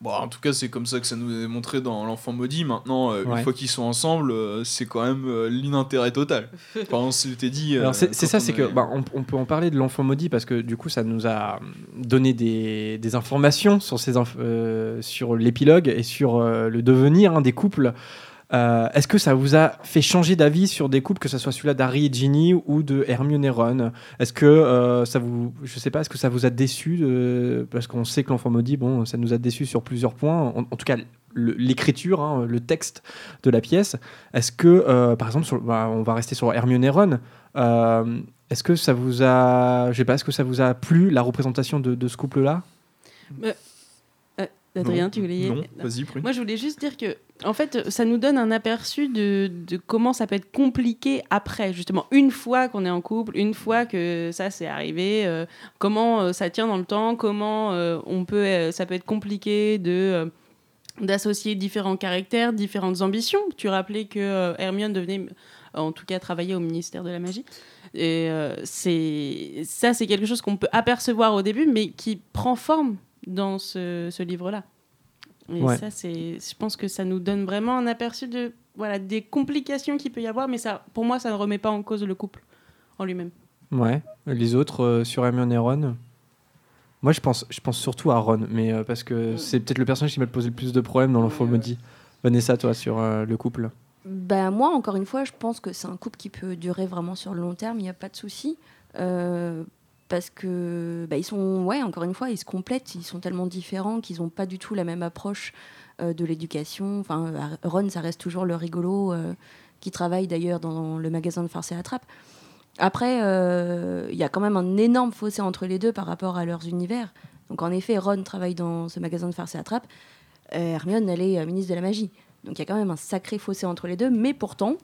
Bon, en tout cas, c'est comme ça que ça nous est montré dans L'Enfant Maudit. Maintenant, euh, Ouais. une fois qu'ils sont ensemble, euh, c'est quand même euh, l'inintérêt total. (laughs) Par exemple, si je t'ai dit. euh, c'est ça, on c'est que avait- bah, on, on peut en parler de l'enfant maudit parce que du coup ça nous a donné des, des informations sur, ces inf- euh, sur l'épilogue et sur euh, le devenir hein, des couples. Euh, Est-ce que ça vous a fait changer d'avis sur des couples, que ce soit celui-là d'Harry et Ginny ou de Hermione et Ron? Est-ce que euh, ça vous, je sais pas, est-ce que ça vous a déçu parce qu'on sait que l'enfant maudit, bon, ça nous a déçu sur plusieurs points. En, tout cas, l'écriture, hein, le texte de la pièce. Est-ce que, euh, par exemple, bah, on va rester sur Hermione et Ron. est-ce que ça vous a, je sais pas, est-ce que ça vous a plu la représentation de ce couple-là? Adrien, tu voulais Non, vas-y, Prune. Moi, je voulais juste dire que, en fait, ça nous donne un aperçu de, de comment ça peut être compliqué après, justement, une fois qu'on est en couple, une fois que ça c'est arrivé, euh, comment euh, ça tient dans le temps, comment euh, on peut, ça peut être compliqué de d'associer différents caractères, différentes ambitions. Tu rappelais que Hermione devenait, en tout cas, travailler au ministère de la magie. Et c'est ça, c'est quelque chose qu'on peut apercevoir au début, mais qui prend forme dans ce, ce livre-là. Et Ouais. ça, c'est, je pense que ça nous donne vraiment un aperçu de, voilà, des complications qu'il peut y avoir, mais ça, pour moi, ça ne remet pas en cause le couple en lui-même. Ouais. Les autres euh, sur Hermione et Ron Moi, je pense, je pense surtout à Ron, mais euh, parce que c'est peut-être le personnage qui m'a posé le plus de problèmes dans l'enfant maudit. Vanessa, toi, sur euh, le couple Ben, moi, encore une fois, je pense que c'est un couple qui peut durer vraiment sur le long terme, il n'y a pas de souci. Parce que bah, ils sont, ouais, encore une fois, ils se complètent, ils sont tellement différents qu'ils n'ont pas du tout la même approche euh, de l'éducation. Enfin, Ron, ça reste toujours le rigolo euh, qui travaille d'ailleurs dans le magasin de farce et attrape. Après, euh, il y a quand même un énorme fossé entre les deux par rapport à leurs univers. Donc, en effet, Ron travaille dans ce magasin de farce et attrape. Hermione, elle est ministre de la magie. Donc, il y a quand même un sacré fossé entre les deux. Mais pourtant,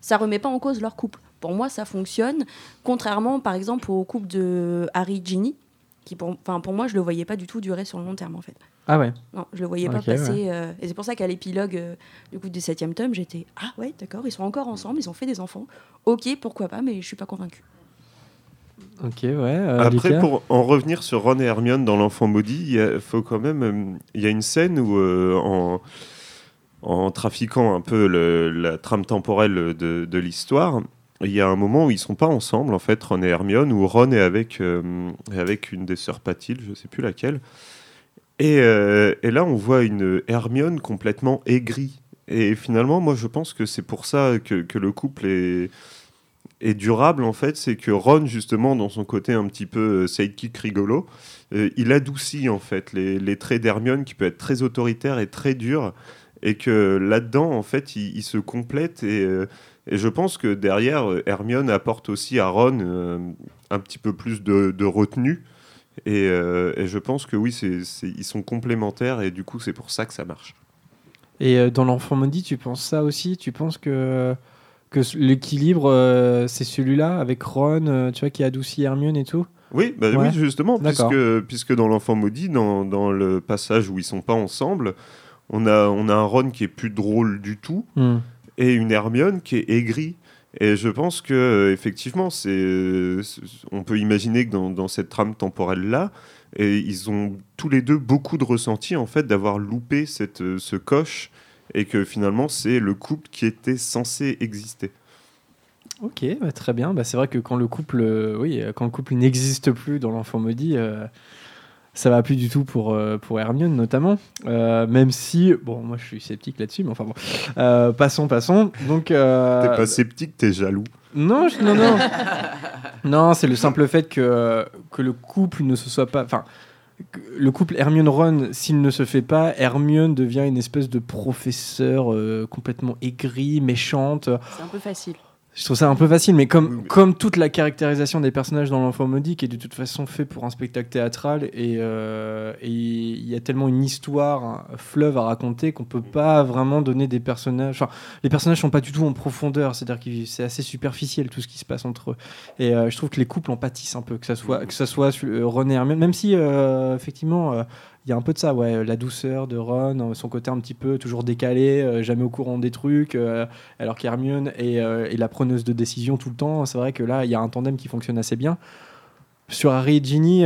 ça remet pas en cause leur couple. Pour moi, ça fonctionne. Contrairement, par exemple, au couple de Harry et Ginny, qui pour, enfin, pour moi, je le voyais pas du tout durer sur le long terme, en fait. Ah ouais. Non, je le voyais pas passer. euh, et c'est pour ça qu'à l'épilogue euh, du coup du septième tome, j'étais ah ouais, d'accord, ils sont encore ensemble, ils ont fait des enfants. Ok, pourquoi pas, mais je suis pas convaincue. Ok, ouais. euh, Après, Lucas pour en revenir sur Ron et Hermione dans L'Enfant Maudit, il y a- faut quand même. Il y a une scène où, euh, en, en trafiquant un peu le- la trame temporelle de, de l'histoire, il y a un moment où ils sont pas ensemble, en fait, Ron et Hermione, où Ron est avec, euh, avec une des sœurs Patil, je sais plus laquelle. Et, euh, et là, on voit une Hermione complètement aigrie. Et finalement, moi, je pense que c'est pour ça que, que le couple est, est durable, en fait. C'est que Ron, justement, dans son côté un petit peu euh, sidekick rigolo, euh, il adoucit, en fait, les, les traits d'Hermione qui peut être très autoritaire et très dur. Et que là-dedans, en fait, il, se complète. Et, et je pense que derrière, euh, Hermione apporte aussi à Ron euh, un petit peu plus de, de retenue. Et, euh, et je pense que oui, c'est, c'est- ils sont complémentaires et du coup, c'est pour ça que ça marche. Et dans l'enfant maudit, tu penses ça aussi? Tu penses que, que l'équilibre, euh, c'est celui-là, avec Ron, tu vois, qui adoucit Hermione et tout? Oui, bah Ouais. oui justement, D'accord. puisque, puisque dans l'enfant maudit, dans, dans le passage où ils sont pas ensemble, on a, on a un Ron qui est plus drôle du tout Hmm. Et une Hermione qui est aigrie. Et je pense que euh, effectivement, c'est, c'est- on peut imaginer que dans, cette trame temporelle là, ils ont tous les deux beaucoup de ressenti en fait d'avoir loupé cette, euh, ce coche et que finalement c'est le couple qui était censé exister. Ok, bah, très bien. Bah, c'est vrai que quand le couple, euh, oui, euh, quand le couple n'existe plus dans l'enfant maudit, euh, ça va plus du tout pour, euh, pour Hermione notamment. Euh, même si, bon, moi je suis sceptique là-dessus, mais enfin bon. Euh, passons, passons. Donc, euh, T'es pas sceptique, t'es jaloux. Non, je- non, non. (laughs) non, c'est le simple fait que, que le couple ne se soit pas. Enfin, le couple Hermione-Ron, s'il ne se fait pas, Hermione devient une espèce de professeur euh, complètement aigrie, méchante. C'est un peu facile. Je trouve ça un peu facile, mais comme, comme toute la caractérisation des personnages dans l'enfant maudit, qui est de toute façon fait pour un spectacle théâtral, et euh, et il y a tellement une histoire, un fleuve à raconter, qu'on peut pas vraiment donner des personnages. Enfin, les personnages sont pas du tout en profondeur, c'est-à-dire que c'est assez superficiel tout ce qui se passe entre eux. Et euh, je trouve que les couples en pâtissent un peu, que ça soit, que ça soit euh, et Hermione, même si euh, effectivement. Il y a un peu de ça, ouais, la douceur de Ron, euh, son côté un petit peu toujours décalé, euh, jamais au courant des trucs, euh, alors qu'Hermione est, euh, est la preneuse de décision tout le temps. C'est vrai que là, il y a un tandem qui fonctionne assez bien. Sur Harry et Ginny,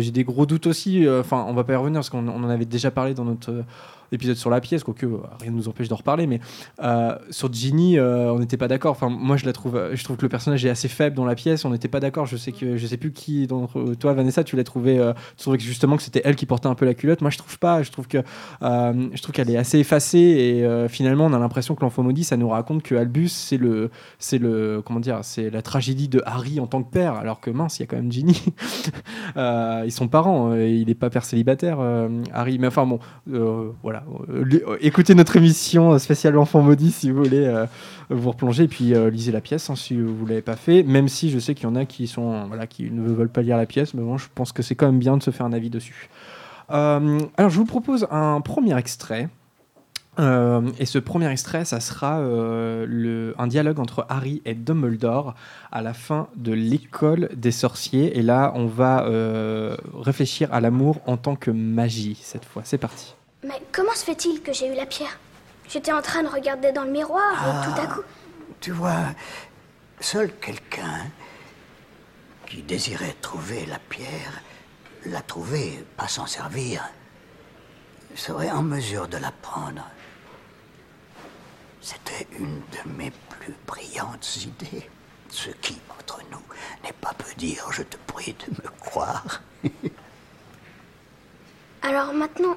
j'ai des gros doutes aussi. Enfin, on va pas y revenir parce qu'on on en avait déjà parlé dans notre épisode sur la pièce, quoique euh, rien ne nous empêche d'en reparler. Mais euh, sur Ginny, euh, on n'était pas d'accord. Enfin, moi, je la trouve, je trouve que le personnage est assez faible dans la pièce. On n'était pas d'accord. Je sais que je sais plus qui d'entre toi, Vanessa, tu l'as trouvé. euh, tu trouvais que justement que c'était elle qui portait un peu la culotte. Moi, je trouve pas. Je trouve que je trouve qu'elle est assez effacée et finalement, on a l'impression que l'enfant maudit, ça nous raconte que Albus, c'est le, c'est le, comment dire, c'est la tragédie de Harry en tant que père, alors que mince, il y a quand même Ginny. (laughs) Ils sont parents, il n'est pas père célibataire, Harry. Mais enfin bon, euh, Euh, euh, écoutez notre émission spéciale Enfant maudit si vous voulez euh, vous replonger et puis lisez la pièce hein, si vous l'avez pas fait. Même si je sais qu'il y en a qui sont, voilà, qui ne veulent pas lire la pièce, mais bon, je pense que c'est quand même bien de se faire un avis dessus. Alors, je vous propose un premier extrait. Et ce premier extrait, ça sera un dialogue entre Harry et Dumbledore à la fin de l'école des sorciers. Et là, on va réfléchir à l'amour en tant que magie cette fois. C'est parti. Mais comment se fait-il que j'ai eu la pierre? J'étais en train de regarder dans le miroir et tout à coup. Tu vois, seul quelqu'un qui désirait trouver la pierre, la trouver, pas s'en servir, serait en mesure de la prendre. C'était une de mes plus brillantes idées. Ce qui, entre nous, n'est pas peu dire, je te prie de me croire. (laughs) Alors maintenant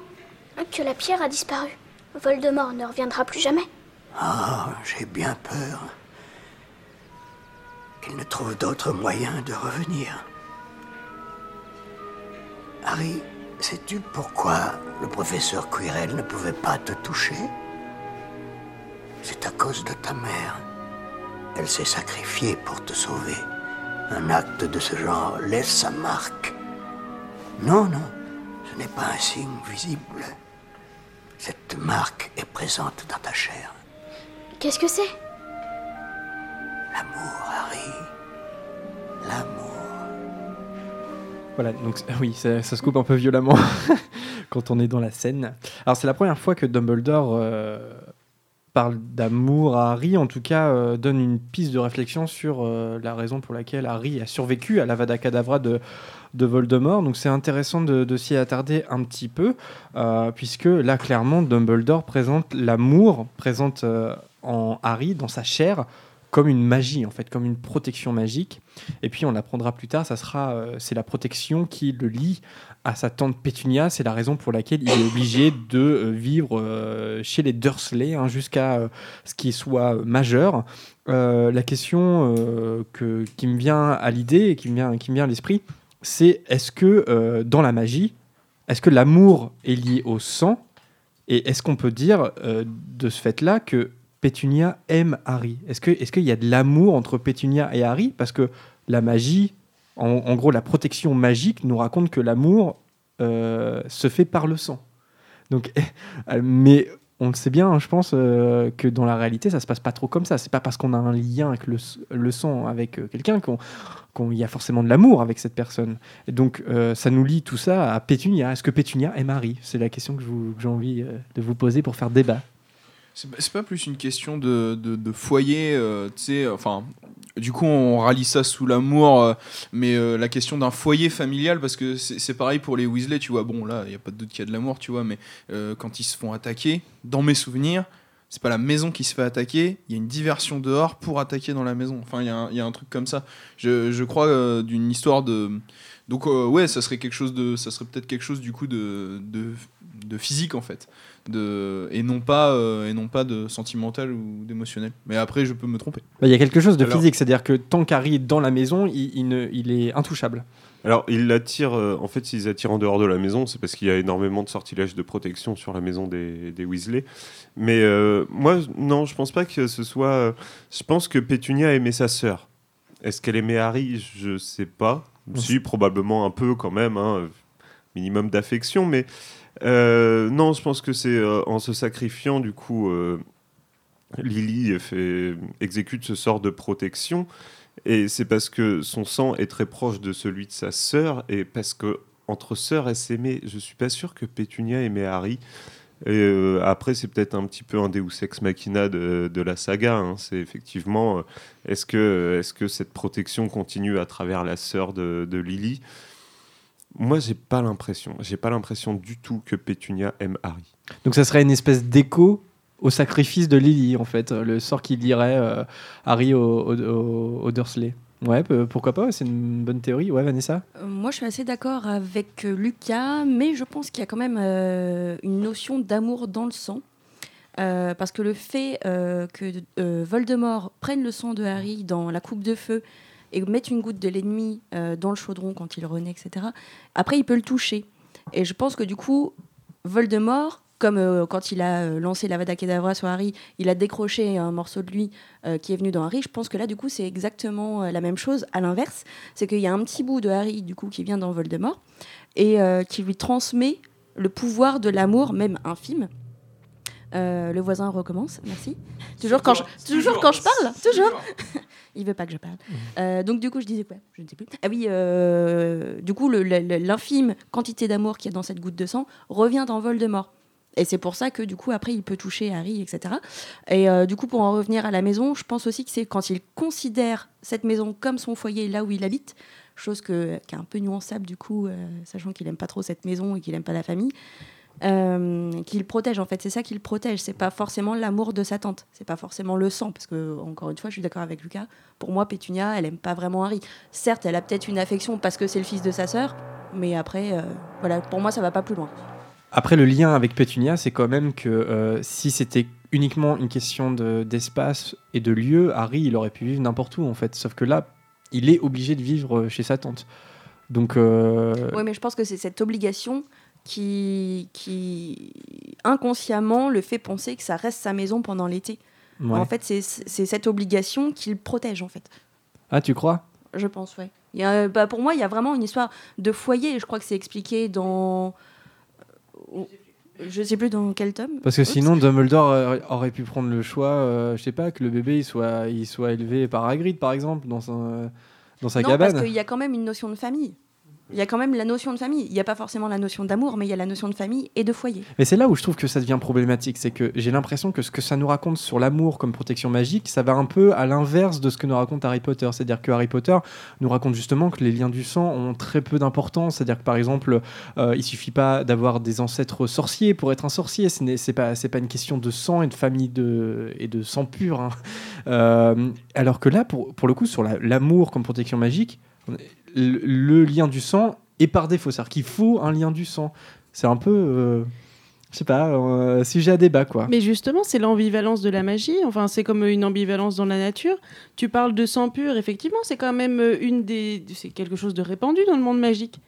que la pierre a disparu, Voldemort ne reviendra plus jamais. Ah, j'ai bien peur qu'il ne trouve d'autre moyen de revenir. Harry, sais-tu pourquoi le professeur Quirrell ne pouvait pas te toucher? C'est à cause de ta mère. Elle s'est sacrifiée pour te sauver. Un acte de ce genre laisse sa marque. Non, non, ce n'est pas un signe visible. Cette marque est présente dans ta chair. Qu'est-ce que c'est? L'amour, Harry. L'amour. Voilà, donc (laughs) oui, ça, ça se coupe un peu violemment (laughs) quand on est dans la scène. Alors c'est la première fois que Dumbledore euh, parle d'amour à Harry, en tout cas, euh, donne une piste de réflexion sur euh, la raison pour laquelle Harry a survécu à l'Avada Kedavra de, de Voldemort. Donc c'est intéressant de, s'y attarder un petit peu, euh, puisque là, clairement, Dumbledore présente l'amour, présente euh, en Harry, dans sa chair, comme une magie, en fait, comme une protection magique. Et puis on l'apprendra plus tard, ça sera, euh, c'est la protection qui le lie à sa tante Pétunia. C'est la raison pour laquelle il est obligé de vivre chez les Dursley hein, jusqu'à ce qu'il soit majeur. La question que, qui me vient à l'idée et qui me vient, qui me vient à l'esprit, c'est est-ce que euh, dans la magie, est-ce que l'amour est lié au sang Et est-ce qu'on peut dire euh, de ce fait-là que Pétunia aime Harry? Est-ce qu'il y a de l'amour entre Pétunia et Harry? Parce que la magie, en, gros, la protection magique nous raconte que l'amour euh, se fait par le sang. Donc, (laughs) mais on le sait bien, hein, je pense, euh, que dans la réalité, ça se passe pas trop comme ça. C'est pas parce qu'on a un lien avec le, le sang avec euh, quelqu'un qu'on qu'il y a forcément de l'amour avec cette personne. Donc, euh, ça nous lie tout ça à Pétunia. Est-ce que Pétunia aime Harry C'est la question que j'ai envie de vous poser pour faire débat. C'est pas- plus une question de, de, de foyer, tu sais, enfin, du coup on rallie ça sous l'amour, euh, mais euh, la question d'un foyer familial, parce que c'est pareil pour les Weasley, tu vois, bon là, il n'y a pas de doute qu'il y a de l'amour, tu vois, mais euh, quand ils se font attaquer, dans mes souvenirs, c'est pas la maison qui se fait attaquer, il y a une diversion dehors pour attaquer dans la maison, enfin il y, a un- il y a un truc comme ça. Je, je crois euh, d'une histoire de... Donc euh, ouais, ça serait quelque chose de... Ça serait peut-être quelque chose du coup de, de, de physique en fait de et non pas euh, et non pas de sentimental ou d'émotionnel mais après je peux me tromper Bah, Il y a quelque chose de Alors- physique, c'est-à-dire que tant qu'Harry est dans la maison, il, il ne- il est intouchable. Alors, ils l'attirent, euh, en fait, s'ils attirent en dehors de la maison, c'est parce qu'il y a énormément de sortilèges de protection sur la maison des, des Weasley. Mais euh, moi, non, je pense pas que ce soit. euh, je pense que Pétunia aimait sa sœur. Est-ce qu'elle aimait Harry? Je sais pas. Si, probablement un peu quand même, hein, minimum d'affection, mais non, je pense que c'est en se sacrifiant, du coup, Lily fait, exécute ce sort de protection. Et c'est parce que son sang est très proche de celui de sa sœur, et parce que entre sœurs, elle s'aimait. Je suis pas sûr que Pétunia aimait Harry. Et euh, après, c'est peut-être un petit peu un Deus ex machina de, de la saga. hein. C'est effectivement, euh, est-ce que, est que cette protection continue à travers la sœur de, de Lily? Moi, j'ai pas l'impression. J'ai pas l'impression du tout que Pétunia aime Harry. Donc ça serait une espèce d'écho au sacrifice de Lily, en fait, le sort qui lierait euh, Harry au, Dursley. Ouais, pourquoi pas, c'est une bonne théorie. Ouais, Vanessa? Euh, Moi, je suis assez d'accord avec euh, Lucas, mais je pense qu'il y a quand même euh, une notion d'amour dans le sang. Euh, parce que le fait euh, que euh, Voldemort prenne le sang de Harry dans la coupe de feu et mette une goutte de l'ennemi euh, dans le chaudron quand il renaît, etc., après, il peut le toucher. Et je pense que du coup, Voldemort, comme euh, quand il a euh, lancé l'Avada Kedavra sur Harry, il a décroché un morceau de lui euh, qui est venu dans Harry, je pense que là, du coup, c'est exactement la même chose à l'inverse c'est qu'il y a un petit bout de Harry du coup qui vient dans Voldemort et qui lui transmet le pouvoir de l'amour, même infime. Euh, le voisin recommence, merci. Toujours quand je, toujours quand je parle, toujours. (laughs) Il veut pas que je parle. Euh, donc du coup, je disais quoi? Je ne sais plus. Ah oui, euh, du coup, l'infime quantité d'amour qu'il y a dans cette goutte de sang revient dans Voldemort. Et c'est pour ça que du coup, après, il peut toucher Harry, etc. Et euh, du coup, pour en revenir à la maison, je pense aussi que c'est quand il considère cette maison comme son foyer, là où il habite, chose qui est un peu nuançable du coup, euh, sachant qu'il aime pas trop cette maison et qu'il aime pas la famille, euh, qu'il protège en fait. C'est ça qu'il protège. C'est pas forcément l'amour de sa tante. C'est pas forcément le sang, parce que encore une fois, je suis d'accord avec Lucas. Pour moi, Pétunia, elle aime pas vraiment Harry. Certes, elle a peut-être une affection parce que c'est le fils de sa sœur, mais après, voilà, pour moi, ça va pas plus loin. Après, le lien avec Pétunia, c'est quand même que euh, si c'était uniquement une question de- d'espace et de lieu, Harry, il aurait pu vivre n'importe où, en fait. Sauf que là, il est obligé de vivre euh, chez sa tante. Donc, euh, Oui, mais je pense que c'est cette obligation qui, qui inconsciemment le fait penser que ça reste sa maison pendant l'été. ouais. En fait, c'est cette obligation qu'il protège, en fait. Ah, tu crois? Je pense, a, bah, pour moi, il y a vraiment une histoire de foyer. Je crois que c'est expliqué dans. Euh, Je sais plus dans quel tome. Parce que sinon, Dumbledore euh, aurait pu prendre le choix, euh, je sais pas, que le bébé il soit, il soit élevé par Hagrid, par exemple, dans, son, dans sa non, cabane. parce qu'il y a quand même une notion de famille. Il y a quand même la notion de famille. Il n'y a pas forcément la notion d'amour, mais il y a la notion de famille et de foyer. Mais c'est là où je trouve que ça devient problématique, c'est que j'ai l'impression que ce que ça nous raconte sur l'amour comme protection magique, ça va un peu à l'inverse de ce que nous raconte Harry Potter. C'est-à-dire que Harry Potter nous raconte justement que les liens du sang ont très peu d'importance. C'est-à-dire que par exemple, euh, il suffit pas d'avoir des ancêtres sorciers pour être un sorcier. Ce n'est pas une question de sang et de famille et de sang pur. hein. Euh, alors que là, pour le coup, sur la- l'amour comme protection magique, le, lien du sang est par défaut. C'est-à-dire qu'il faut un lien du sang. C'est un peu, euh, je sais pas, euh, sujet à débat quoi. Mais justement, c'est l'ambivalence de la magie. Enfin, c'est comme une ambivalence dans la nature. Tu parles de sang pur, effectivement, c'est quand même euh, une des, c'est quelque chose de répandu dans le monde magique.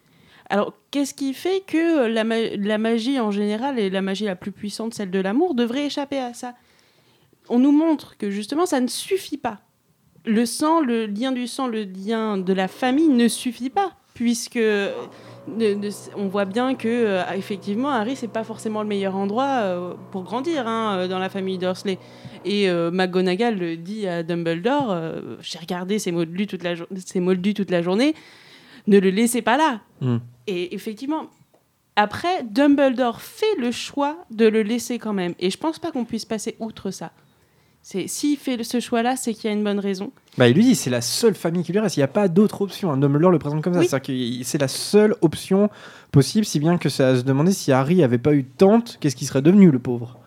Alors, qu'est-ce qui fait que la, la magie en général et la magie la plus puissante, celle de l'amour, devrait échapper à ça? On nous montre que justement, ça ne suffit pas. Le sang, le lien du sang, le lien de la famille ne suffit pas, puisque on voit bien que euh, effectivement Harry c'est pas forcément le meilleur endroit euh, pour grandir hein, euh, dans la famille Dursley et euh, McGonagall le dit à Dumbledore j'ai regardé ces moldus toute la jour- ces moldus toute la journée. Ne le laissez pas là. Mm. et effectivement après Dumbledore fait le choix de le laisser quand même. Et je pense pas qu'on puisse passer outre ça c'est s'il fait ce choix là c'est qu'il y a une bonne raison Bah, il lui dit c'est la seule famille qui lui reste. Il n'y a pas d'autre option. Un Dumbledore le présente comme ça. Oui. C'est-à-dire que c'est la seule option possible, si bien que ça se demander si Harry avait pas eu de tante, qu'est-ce qu'il serait devenu le pauvre?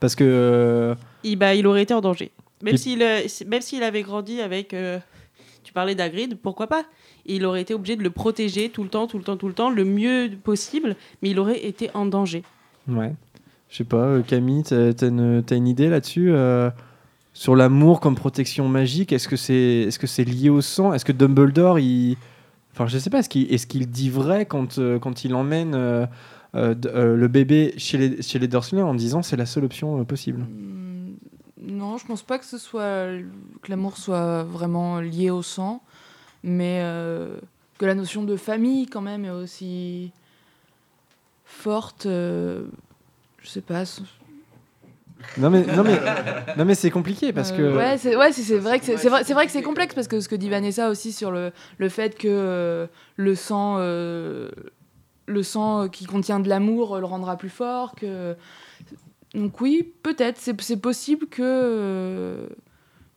Parce que euh, il, bah, il aurait été en danger. Même Et- s'il euh, même s'il avait grandi avec. euh, tu parlais d'Agrid, pourquoi pas? Il aurait été obligé de le protéger tout le temps, tout le temps, tout le temps, le mieux possible, mais il aurait été en danger. ouais, je sais pas, euh, Camille, t'as une, t'as une idée là-dessus euh, sur l'amour comme protection magique? Est-ce que c'est que c'est lié au sang? Est-ce que Dumbledore il Enfin, je sais pas, est-ce qu'il est dit vrai quand, euh, quand il emmène le bébé chez les, chez les Dursley en disant c'est la seule option possible? Hmm, Non, je pense pas que ce que l'amour soit vraiment lié au sang, mais que la notion de famille quand même est aussi forte. Euh, je sais pas. Non mais, non mais, non mais c'est compliqué parce que... Euh, ouais, c'est ouais, c'est- c'est vrai que c'est c'est vrai, c'est vrai que c'est complexe parce que ce que dit Vanessa aussi sur le, le fait que euh, le sang euh, le sang qui contient de l'amour euh, le rendra plus fort que donc oui, peut-être c'est c'est possible que euh,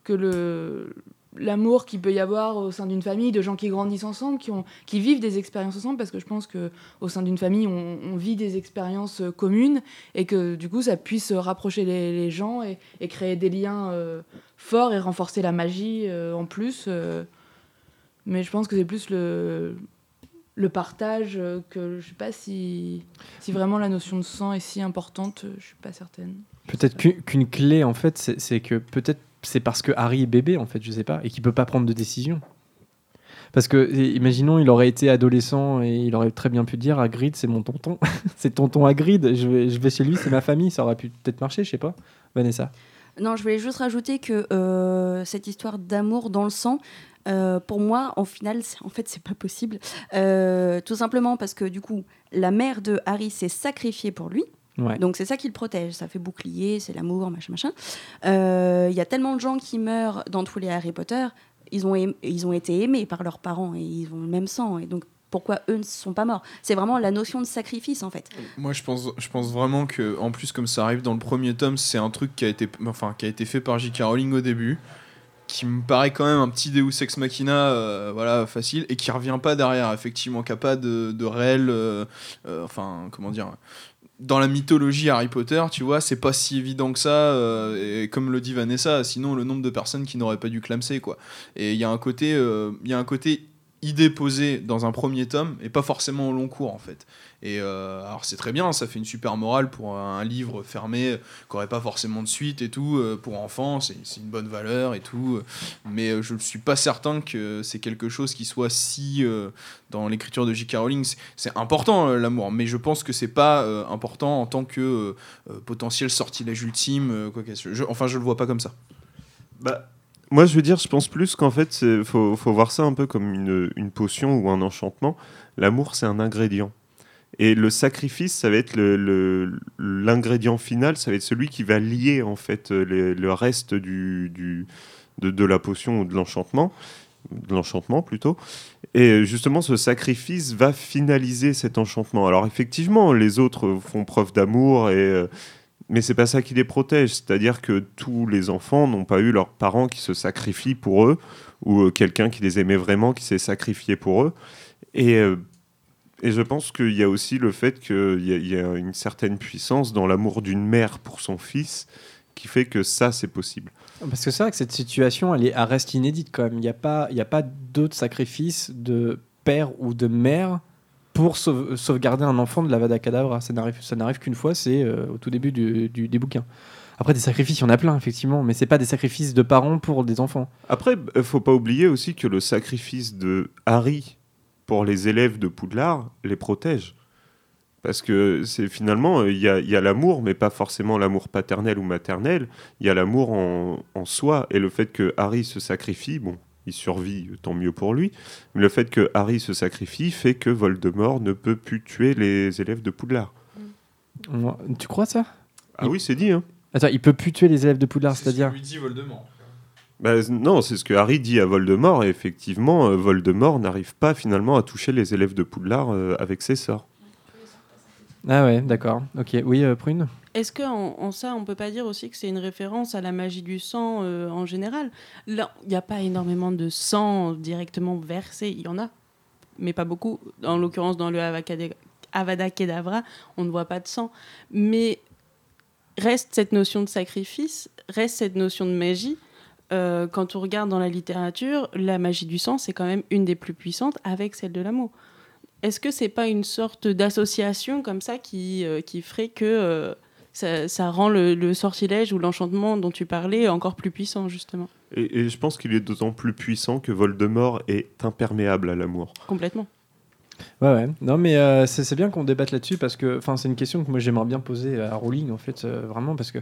que le l'amour qu'il peut y avoir au sein d'une famille de gens qui grandissent ensemble qui ont qui vivent des expériences ensemble parce que je pense que au sein d'une famille on, vit des expériences euh, communes et que du coup ça puisse rapprocher les, gens et, créer des liens euh, forts et renforcer la magie euh, en plus euh. mais je pense que c'est plus le le partage euh, que je sais pas si si vraiment la notion de sang est si importante euh, je suis pas certaine Peut-être qu'une clé, en fait, c'est que peut-être c'est parce que Harry est bébé, en fait, je sais pas, et qu'il peut pas prendre de décision. Parce que, imaginons, il aurait été adolescent et il aurait très bien pu dire Hagrid, c'est mon tonton. (laughs) c'est tonton Hagrid, je vais, je vais chez lui, c'est ma famille, ça aurait pu peut-être marcher, je sais pas. Vanessa. Non, je voulais juste rajouter que euh, cette histoire d'amour dans le sang, euh, pour moi, en final, en fait, c'est pas possible. Euh, tout simplement parce que du coup, la mère de Harry s'est sacrifiée pour lui. Ouais. Donc c'est ça qui le protège, ça fait bouclier, c'est l'amour, machin, machin. Euh, Il y a tellement de gens qui meurent dans tous les Harry Potter, ils ont, ils ont été aimés par leurs parents et ils ont le même sang. Et donc pourquoi eux ne sont pas morts? C'est vraiment la notion de sacrifice en fait. Moi, je pense, je pense vraiment que, en plus, comme ça arrive dans le premier tome, c'est un truc qui a été, enfin, qui a été fait par J.K. Rowling au début, qui me paraît quand même un petit Deus ex machina, euh, voilà, facile, et qui revient pas derrière, effectivement, qui a pas de, de réel, euh, euh, enfin, comment dire. Dans la mythologie Harry Potter, tu vois, c'est pas si évident que ça. euh, et comme le dit Vanessa, sinon le nombre de personnes qui n'auraient pas dû clamser, quoi. Et il y a un côté, euh, y a un côté idée posée dans un premier tome et pas forcément au long cours en fait. Et euh, alors c'est très bien, ça fait une super morale pour un livre fermé qui aurait pas forcément de suite et tout euh, pour enfants, c'est une bonne valeur et tout. Mais euh, je ne suis pas certain que c'est quelque chose qui soit si dans l'écriture de J.K. Rowling. C'est- important l'amour, mais je pense que c'est pas important en tant que potentiel sortilège ultime. quoi je- enfin, je le vois pas comme ça. Bah, moi, je veux dire, je pense plus qu'en fait, il faut, faut voir ça un peu comme une potion ou un enchantement. L'amour, c'est un ingrédient. Et le sacrifice, ça va être l'ingrédient final, ça va être celui qui va lier en fait le, le reste du, de la potion ou de l'enchantement. de l'enchantement plutôt. Et justement, ce sacrifice va finaliser cet enchantement. Alors effectivement, les autres font preuve d'amour et euh, mais c'est pas ça qui les protège. C'est-à-dire que tous les enfants n'ont pas eu leurs parents qui se sacrifient pour eux ou euh, quelqu'un qui les aimait vraiment qui s'est sacrifié pour eux. Et euh, et je pense qu'il y a aussi le fait qu'il y, a- il y a une certaine puissance dans l'amour d'une mère pour son fils qui fait que ça, c'est possible. Parce que c'est vrai que cette situation, elle, est, elle reste inédite quand même. Il n'y a pas, il y a pas d'autres sacrifices de père ou de mère pour sauve- sauvegarder un enfant de la Vada Kedavra. Ça n'arrive, ça n'arrive qu'une fois, c'est euh, au tout début du, du- des bouquins. Après, des sacrifices, il y en a plein, effectivement, mais c'est pas des sacrifices de parents pour des enfants. Après, il faut pas oublier aussi que le sacrifice de Harry pour les élèves de Poudlard les protège. Parce que c'est finalement, euh, il y a, l'amour, mais pas forcément l'amour paternel ou maternel. Il y a l'amour en, en soi. Et le fait que Harry se sacrifie, bon, il survit, tant mieux pour lui. Mais le fait que Harry se sacrifie fait que Voldemort ne peut plus tuer les élèves de Poudlard. On- Tu crois ça? Ah oui, c'est dit. Hein. Attends, il peut plus tuer les élèves de Poudlard, c'est-à-dire lui dit Voldemort. Bah, non, c'est ce que Harry dit à Voldemort, et effectivement, euh, Voldemort n'arrive pas finalement à toucher les élèves de Poudlard euh, avec ses sorts. Ah ouais, d'accord. Ok, oui, euh, Prune? Est-ce qu'en en ça, on peut pas dire aussi que c'est une référence à la magie du sang euh, en général? Là, il n'y a pas énormément de sang directement versé, il y en a, mais pas beaucoup. En l'occurrence, dans le Avada Kedavra, on ne voit pas de sang. Mais reste cette notion de sacrifice, reste cette notion de magie. Euh, quand on regarde dans la littérature, la magie du sang, c'est quand même une des plus puissantes avec celle de l'amour. Est-ce que c'est pas une sorte d'association comme ça qui, euh, qui ferait que euh, ça, ça rend le, le sortilège ou l'enchantement dont tu parlais encore plus puissant, justement? Et, et je pense qu'il est d'autant plus puissant que Voldemort est imperméable à l'amour. Complètement. Ouais, ouais. Non, mais euh, c'est c'est bien qu'on débatte là-dessus parce que enfin, c'est une question que moi j'aimerais bien poser à Rowling, en fait, euh, vraiment, parce que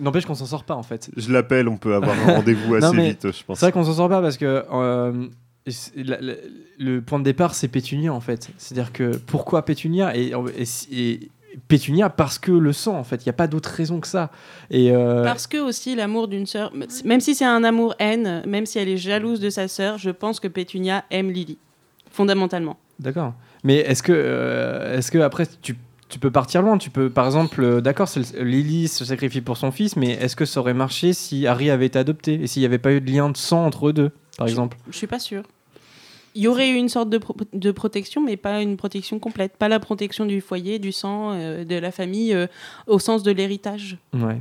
N'empêche qu'on s'en sort pas, en fait. Je l'appelle, on peut avoir un (laughs) rendez-vous Non, assez mais vite, je pense. C'est vrai qu'on s'en sort pas parce que euh, c'est- la- la- le point de départ, c'est Pétunia, en fait. C'est-à-dire que pourquoi Pétunia et, et, et Pétunia? Parce que le sang, en fait. Il n'y a pas d'autre raison que ça. Et. euh, Parce que aussi l'amour d'une sœur, même si c'est un amour-haine, même si elle est jalouse de sa sœur, je pense que Pétunia aime Lily, fondamentalement. D'accord. Mais est-ce que, euh, est-ce que après tu, tu peux partir loin Tu peux, par exemple, euh, d'accord, Lily se sacrifie pour son fils, mais est-ce que ça aurait marché si Harry avait été adopté et s'il n'y avait pas eu de lien de sang entre eux deux, par exemple Je suis pas sûre. Il y aurait eu une sorte de, pro- de protection, mais pas une protection complète. Pas la protection du foyer, du sang, euh, de la famille, euh, au sens de l'héritage Ouais.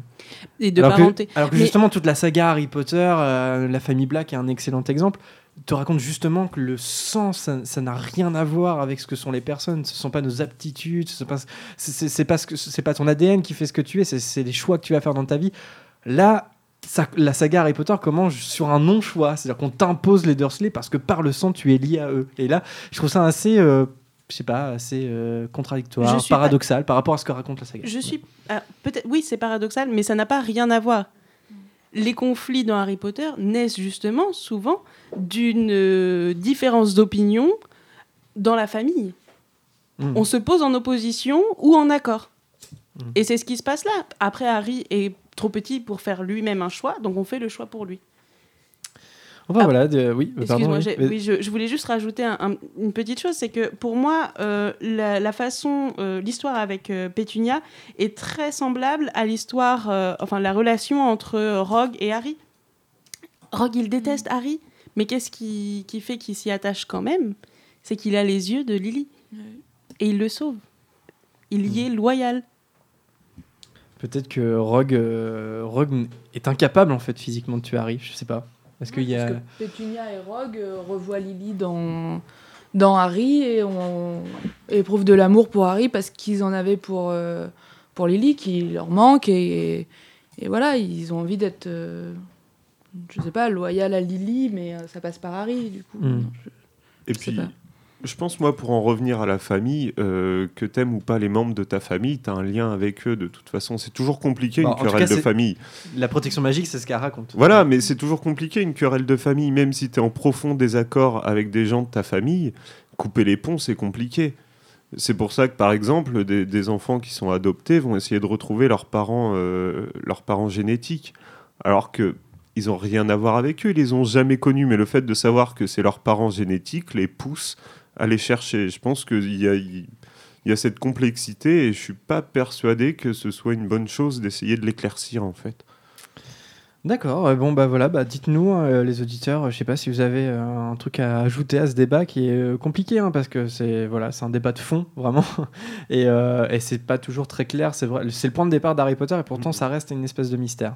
et de alors parenté. Que, alors que Mais- justement, toute la saga Harry Potter, la famille Black est un excellent exemple. Te raconte justement que le sang, ça n'a rien à voir avec ce que sont les personnes. Ce sont pas nos aptitudes. Ce sont pas, c'est- pas ce pas ton ADN qui fait ce que tu es. C'est les choix que tu vas faire dans ta vie. Là, ça- la saga Harry Potter commence sur un non-choix. C'est-à-dire qu'on t'impose les Dursley parce que par le sang, tu es lié à eux. Et là, je trouve ça assez, euh, je sais pas, assez euh, contradictoire, pas- paradoxal par rapport à ce que raconte la saga. Je suis. ah, Peut-être. Oui, c'est paradoxal, mais ça n'a pas rien à voir. Les conflits dans Harry Potter naissent justement souvent d'une euh, différence d'opinion dans la famille. Mm. On se pose en opposition ou en accord. Mm. Et c'est ce qui se passe là. Après, Harry est trop petit pour faire lui-même un choix, donc on fait le choix pour lui. Enfin voilà, de- oui, euh, pardon. Excuse-moi, oui. je, je voulais juste rajouter un- un- une petite chose, c'est que pour moi, euh, la, la façon, euh, l'histoire avec euh, Pétunia est très semblable à l'histoire, euh, enfin la relation entre euh, Rogue et Harry. Rogue, il déteste Harry, mais qu'est-ce qui, qui fait qu'il s'y attache quand même? C'est qu'il a les yeux de Lily. Et il le sauve. Il y est loyal. Peut-être que Rogue, euh, Rogue est incapable en fait physiquement de tuer Harry. Je sais pas. Est-ce qu'il y a Parce que Pétunia et Rogue euh, revoient Lily dans, dans Harry et on éprouve de l'amour pour Harry parce qu'ils en avaient pour, euh, pour Lily qui leur manque et, et voilà, ils ont envie d'être, euh, je sais pas, loyal à Lily, mais euh, ça passe par Harry du coup. Mm. Je- Et je puis. Je pense, moi, pour en revenir à la famille, euh, que t'aimes ou pas les membres de ta famille, t'as un lien avec eux de toute façon. C'est toujours compliqué Bon, une querelle cas, de famille. la protection magique, c'est ce qu'elle raconte. Voilà, mais c'est toujours compliqué une querelle de famille, même si t'es en profond désaccord avec des gens de ta famille. Couper les ponts, c'est compliqué. C'est pour ça que, par exemple, des, des enfants qui sont adoptés vont essayer de retrouver leurs parents, euh, leurs parents génétiques. Alors que ils ont rien à voir avec eux, ils les ont jamais connus, mais le fait de savoir que c'est leurs parents génétiques les pousse les chercher. Je pense qu'il y a, il y a cette complexité et je suis pas persuadé que ce soit une bonne chose d'essayer de l'éclaircir en fait. D'accord, euh, bon bah voilà, bah dites-nous euh, les auditeurs, je sais pas si vous avez euh, un truc à ajouter à ce débat qui est euh, compliqué hein, parce que c'est voilà, c'est un débat de fond (laughs) vraiment et, euh, et c'est pas toujours très clair, c'est vrai, c'est le point de départ d'Harry Potter et pourtant ça reste une espèce de mystère.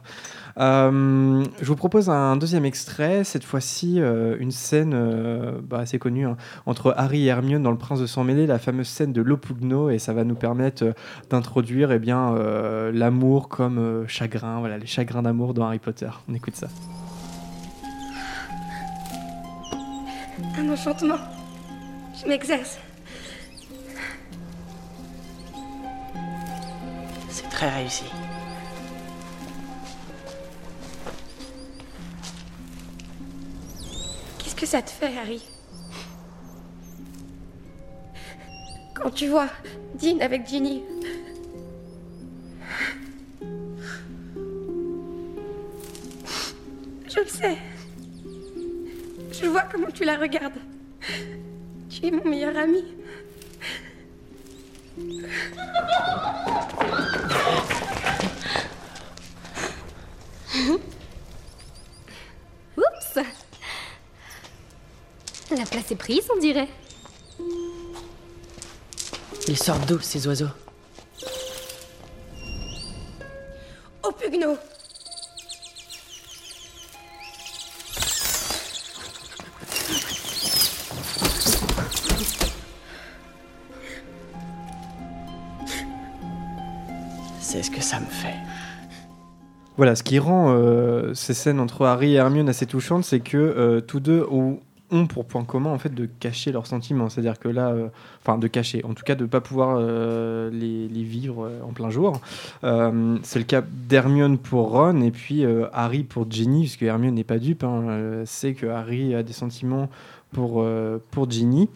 Euh, je vous propose un deuxième extrait, cette fois-ci euh, une scène euh, bah, assez connue hein, entre Harry et Hermione dans Le Prince de Sang Mêlé, la fameuse scène de l'Opugno et ça va nous permettre euh, d'introduire eh bien euh, l'amour comme euh, chagrin, voilà les chagrins d'amour dans Harry Potter. On écoute ça. Un enchantement. Je m'exerce. C'est très réussi. Qu'est-ce que ça te fait, Harry? Quand tu vois Dean avec Ginny. Je le sais. Je vois comment tu la regardes. Tu es mon meilleur ami. Oups La place est prise, on dirait. Ils sortent d'où, ces oiseaux? Au Pugno C'est ce que ça me fait. Voilà, ce qui rend euh, ces scènes entre Harry et Hermione assez touchantes, c'est que euh, tous deux ont, pour point commun en fait de cacher leurs sentiments. C'est-à-dire que là, euh, enfin de cacher, en tout cas de ne pas pouvoir les, vivre en plein jour. C'est le cas d'Hermione pour Ron et puis Harry pour Ginny, puisque Hermione n'est pas dupe, hein, sait que Harry a des sentiments pour, pour Ginny.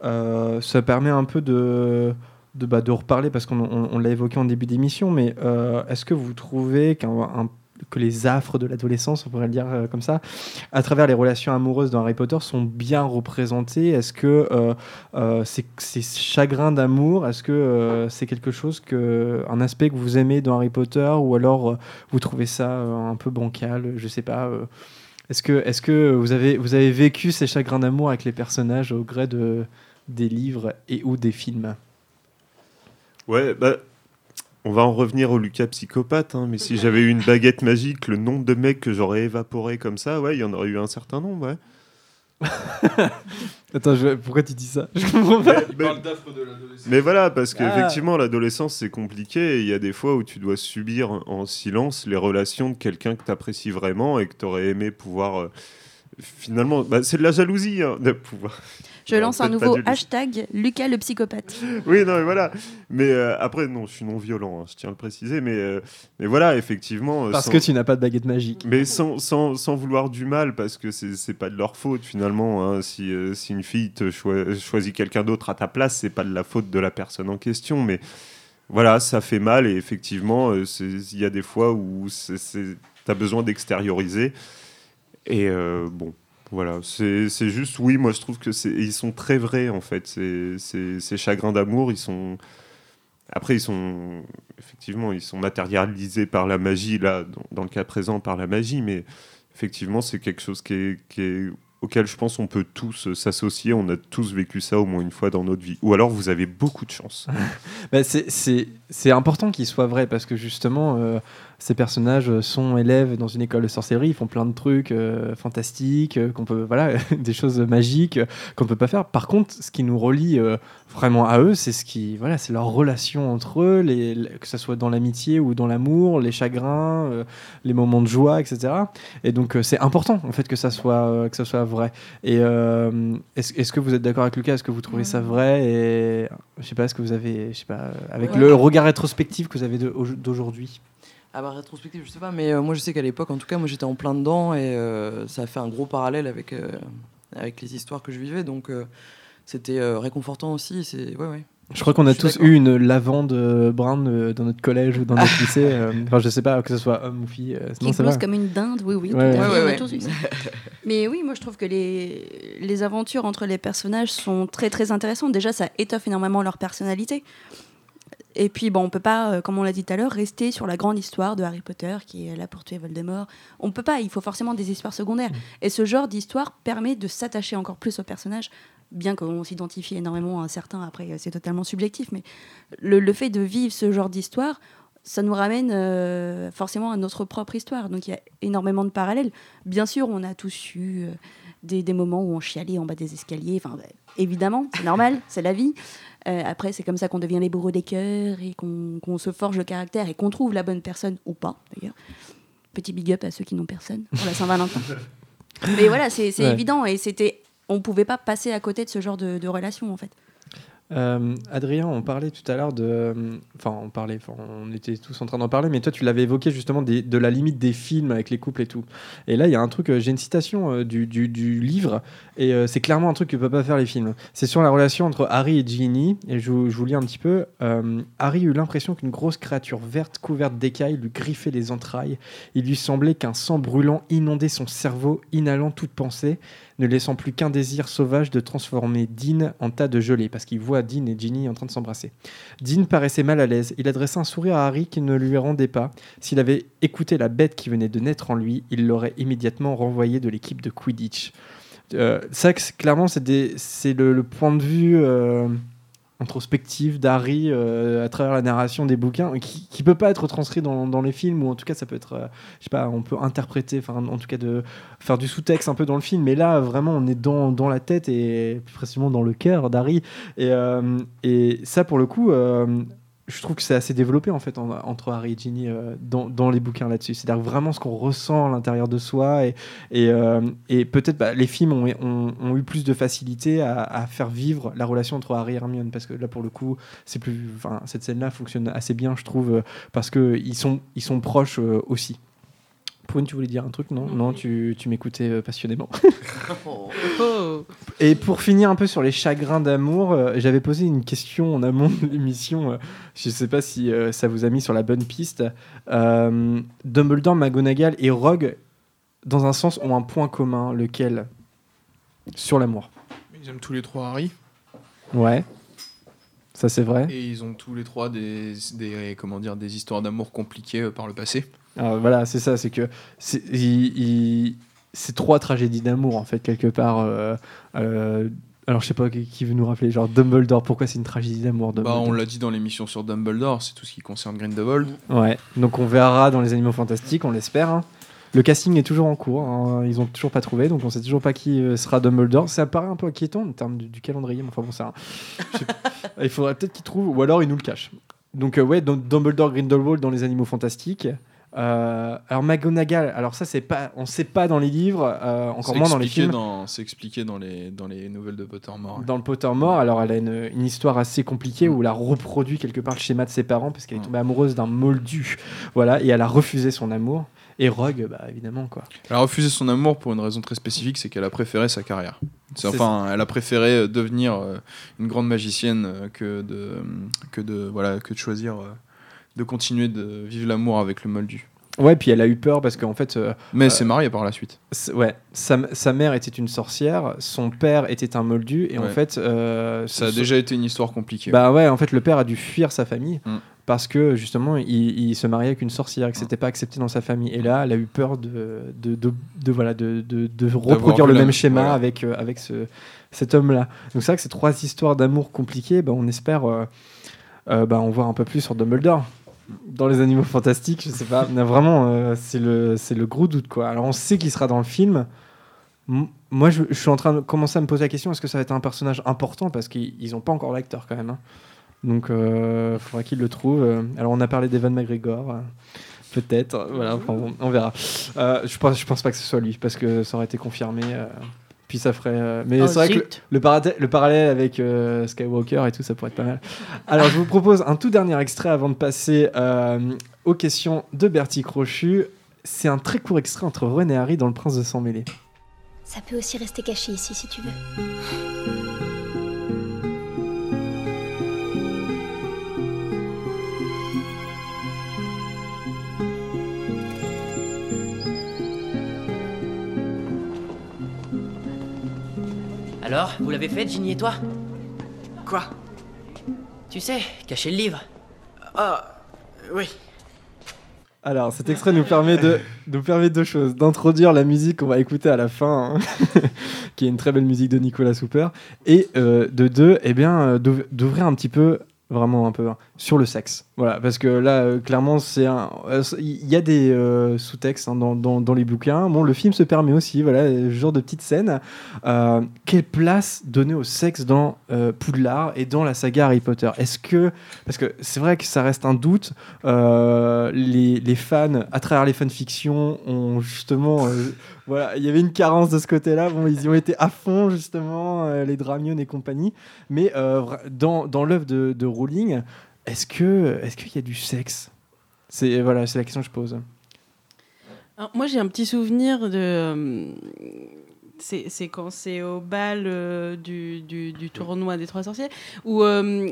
Ça permet un peu de de, bah, de reparler parce qu'on on- l'a évoqué en début d'émission, mais euh, est-ce que vous trouvez que les affres de l'adolescence, on pourrait le dire euh, comme ça, à travers les relations amoureuses dans Harry Potter sont bien représentés Est-ce que euh, ces, chagrins d'amour, est-ce que c'est quelque chose que, un aspect que vous aimez dans Harry Potter? Ou alors vous trouvez ça un peu bancal Je sais pas. est-ce que, est-ce que vous avez, vous avez vécu ces chagrins d'amour avec les personnages au gré de, des livres et ou des films? Ouais, bah, on va en revenir au Lucas psychopathe, hein, mais si j'avais eu une baguette magique, le nombre de mecs que j'aurais évaporé comme ça, ouais, il y en aurait eu un certain nombre, ouais. (laughs) Attends, je- pourquoi tu dis ça? Je comprends pas. Mais- voilà, parce Ah. qu'effectivement, l'adolescence, c'est compliqué. et Il y a des fois où tu dois subir en silence les relations de quelqu'un que tu apprécies vraiment et que tu aurais aimé pouvoir. euh, finalement, bah, c'est de la jalousie hein, de pouvoir. Je lance un nouveau hashtag Lucas le psychopathe. Oui, non, mais voilà. Mais euh, après, non, je suis non violent, hein, je tiens à le préciser. Mais, euh, mais voilà, effectivement. euh, Parce sans- que tu n'as pas de baguette magique. Mais sans, sans, sans vouloir du mal, parce que c'est c'est pas de leur faute finalement. hein. Si, euh, si une fille te choi- choisit quelqu'un d'autre à ta place, c'est pas de la faute de la personne en question. Mais voilà, ça fait mal et effectivement, euh, il y a des fois où tu as besoin d'extérioriser. Et euh, bon, voilà, c'est juste, oui, moi je trouve que ils sont très vrais en fait. Ces, chagrins d'amour, ils sont. Après, ils sont effectivement, ils sont matérialisés par la magie là, dans, le cas présent par la magie, mais effectivement, c'est quelque chose qui est, auquel je pense on peut tous s'associer. On a tous vécu ça au moins une fois dans notre vie. Ou alors vous avez beaucoup de chance. (laughs) Bah, c'est important qu'il soit vrai parce que justement, euh, ces personnages sont élèves dans une école de sorcellerie, ils font plein de trucs euh, fantastiques, euh, qu'on peut, (laughs) voilà, (laughs) des choses magiques euh, qu'on peut pas faire. Par contre, ce qui nous relie vraiment à eux, c'est ce qui, voilà, c'est leur relation entre eux, les, que ce soit dans l'amitié ou dans l'amour, les chagrins, les moments de joie, etc. Et donc, c'est important en fait que ça soit, que ça soit vrai. Et est-ce que vous êtes d'accord avec Lucas? Est-ce que vous trouvez ça vrai? Et je sais pas, est-ce que vous avez, je sais pas, avec Ouais. le regard rétrospectif que vous avez d'aujourd'hui? à ma rétrospective, je sais pas, mais euh, moi je sais qu'à l'époque, en tout cas, moi j'étais en plein dedans et euh, ça a fait un gros parallèle avec, euh, avec les histoires que je vivais, donc c'était réconfortant aussi. C'est ouais, ouais. Je crois qu'on a tous eu une lavande brune dans notre collège ou dans notre (laughs) lycée. Enfin, je sais pas, que ce soit homme ou fille. Qui explose comme une dinde, oui, oui. Mais oui, moi je trouve que les, les aventures entre les personnages sont très très intéressantes. Déjà, ça étoffe énormément leur personnalité. Et puis, bon, on peut pas, euh, comme on l'a dit tout à l'heure, rester sur la grande histoire de Harry Potter qui est là pour tuer Voldemort. On peut pas, il faut forcément des histoires secondaires. Mm. Et ce genre d'histoire permet de s'attacher encore plus au personnage, bien qu'on s'identifie énormément à certains, après euh, c'est totalement subjectif, mais le, fait de vivre ce genre d'histoire, ça nous ramène euh, forcément à notre propre histoire. Donc il y a énormément de parallèles. Bien sûr, on a tous eu des, moments où on chialait en bas des escaliers, évidemment, c'est normal, c'est la vie. Euh, après, c'est comme ça qu'on devient les bourreaux des cœurs et qu'on se forge le caractère et qu'on trouve la bonne personne ou pas, d'ailleurs. Petit big up à ceux qui n'ont personne pour la Saint-Valentin. (laughs) Mais voilà, c'est évident et c'était, on pouvait pas passer à côté de ce genre de, de relation en fait. Euh, Adrien, on parlait tout à l'heure de. Enfin, on parlait, on était tous en train d'en parler, mais toi, tu l'avais évoqué justement de la limite des films avec les couples et tout. Et là, il y a un truc, euh, j'ai une citation euh, du, livre, et c'est clairement un truc que ne peuvent pas faire les films. C'est sur la relation entre Harry et Ginny, et je, je vous lis un petit peu. Harry eut l'impression qu'une grosse créature verte couverte d'écailles lui griffait les entrailles. Il lui semblait qu'un sang brûlant inondait son cerveau, inhalant toute pensée ne laissant plus qu'un désir sauvage de transformer Dean en tas de gelée, parce qu'il voit Dean et Ginny en train de s'embrasser. Dean paraissait mal à l'aise. Il adressa un sourire à Harry qui ne lui rendait pas. S'il avait écouté la bête qui venait de naître en lui, il l'aurait immédiatement renvoyé de l'équipe de Quidditch. Euh, ça, clairement, c'est le, point de vue. Euh, introspective d'Harry euh, à travers la narration des bouquins qui, qui peut pas être transcrit dans, les films ou en tout cas ça peut être euh, je sais pas on peut interpréter enfin en tout cas de faire du sous-texte un peu dans le film mais là vraiment on est dans, dans la tête et plus précisément dans le cœur d'Harry. Et, euh, et ça pour le coup je trouve que c'est assez développé en fait entre Harry et Ginny euh, dans, les bouquins là-dessus. C'est-à-dire vraiment ce qu'on ressent à l'intérieur de soi et, euh, peut-être bah, les films ont, eu plus de facilité à, faire vivre la relation entre Harry et Hermione parce que là pour le coup cette scène-là fonctionne assez bien je trouve euh, parce qu'ils sont proches aussi. Prune, tu voulais dire un truc, non? Non, tu, tu m'écoutais euh, passionnément. (laughs) (laughs) Oh. Et pour finir un peu sur les chagrins d'amour, euh, j'avais posé une question en amont de l'émission. euh, je sais pas si euh, ça vous a mis sur la bonne piste. Euh, Dumbledore, McGonagall et Rogue, dans un sens, ont un point commun. Lequel? Sur l'amour. Ils aiment tous les trois Harry. Ouais. Ça, c'est vrai. Et ils ont tous les trois des, des, comment dire, des histoires d'amour compliquées par le passé. Voilà, c'est ça, c'est que c'est, trois tragédies d'amour, en fait, quelque part. Euh, euh, alors, je sais pas qui veut nous rappeler, genre Dumbledore, pourquoi c'est une tragédie d'amour bah, On l'a dit dans l'émission sur Dumbledore, c'est tout ce qui concerne Grindelwald. Ouais, donc on verra dans Les Animaux Fantastiques, on l'espère. Hein. Le casting est toujours en cours, hein, ils ont toujours pas trouvé, donc on sait toujours pas qui euh, sera Dumbledore. Ça paraît un peu inquiétant en termes du, calendrier, mais enfin bon, ça. Hein. il faudrait peut-être qu'ils trouvent, ou alors ils nous le cachent. Donc, euh, ouais, Dumbledore Grindelwald dans Les Animaux Fantastiques. Euh, alors McGonagall, alors ça c'est pas, on sait pas dans les livres, euh, encore moins dans les films. c'est expliqué dans les dans les nouvelles de Pottermore. Dans le Pottermore, alors elle a une, histoire assez compliquée mm. où elle a reproduit quelque part le schéma de ses parents parce qu'elle est mm. tombée amoureuse d'un moldu, voilà, et elle a refusé son amour. Et Rogue, bah évidemment quoi. Elle a refusé son amour pour une raison très spécifique, c'est qu'elle a préféré sa carrière. Enfin, elle a préféré euh, devenir une grande magicienne que de que de voilà que de choisir de continuer de vivre l'amour avec le moldu. Ouais, puis elle a eu peur parce qu'en fait. Euh, Mais elle euh, s'est mariée par la suite. Ouais, sa, sa, mère était une sorcière, son père était un moldu, et en fait. Euh, Ça a déjà été une histoire compliquée. Bah ouais, en fait, le père a dû fuir sa famille mm. parce que justement, il, se mariait avec une sorcière et que mm. c'était mm. pas accepté dans sa famille. Et là, elle a eu peur de, de, de, voilà, de, de reproduire le même schéma avec, euh, avec cet homme-là. Donc c'est vrai que ces trois histoires d'amour compliquées, bah, on espère. Euh, bah, on voit un peu plus sur Dumbledore dans les animaux fantastiques, je sais pas. Vraiment, euh, c'est le, le gros doute. quoi. Alors on sait qu'il sera dans le film. Moi, je, suis en train de commencer à me poser la question est-ce que ça va être un personnage important? Parce qu'ils n'ont pas encore l'acteur quand même. Hein. Donc euh, faudra qu'ils le trouvent. Euh, alors on a parlé d'Evan McGregor. Euh, peut-être, voilà, on, on verra. je, pense, je pense pas que ce soit lui, parce que ça aurait été confirmé. Puis ça ferait. Euh, mais c'est vrai que le, parallèle, avec euh, Skywalker et tout, ça pourrait être pas mal. Alors, je vous propose un tout dernier extrait avant de passer euh, aux questions de Bertie Crochu. C'est un très court extrait entre René et Harry dans Le Prince de Sang Mêlé. Ça peut aussi rester caché ici si tu veux. Alors, vous l'avez fait, Ginny et toi Quoi Tu sais, cacher le livre. Ah, oui. Alors, cet extrait nous permet de nous permet deux choses d'introduire la musique qu'on va écouter à la fin, hein, (laughs) qui est une très belle musique de Nicolas Souper, et euh, de deux, eh bien, euh, d'ouv- d'ouvrir un petit peu, vraiment un peu, hein, sur le sexe. Voilà, parce que là, euh, clairement, c'est un, euh, il y a des euh, sous-textes hein, dans, dans, les bouquins. Bon, le film se permet aussi, voilà, ce genre de petites scènes. Quelle place donner au sexe dans Poudlard et dans la saga Harry Potter? Est-ce que, parce que c'est vrai que ça reste un doute, les, les fans, à travers les fanfictions, ont justement, (laughs) voilà, il y avait une carence de ce côté-là. Bon, ils y ont été à fond justement, les Dramion et compagnie. Mais dans, dans l'œuvre de Rowling, est-ce que, est-ce qu'il y a du sexe? C'est voilà, c'est la question que je pose. Moi, j'ai un petit souvenir de. euh, C'est quand c'est au bal euh, du, du, tournoi des Trois Sorciers, où euh,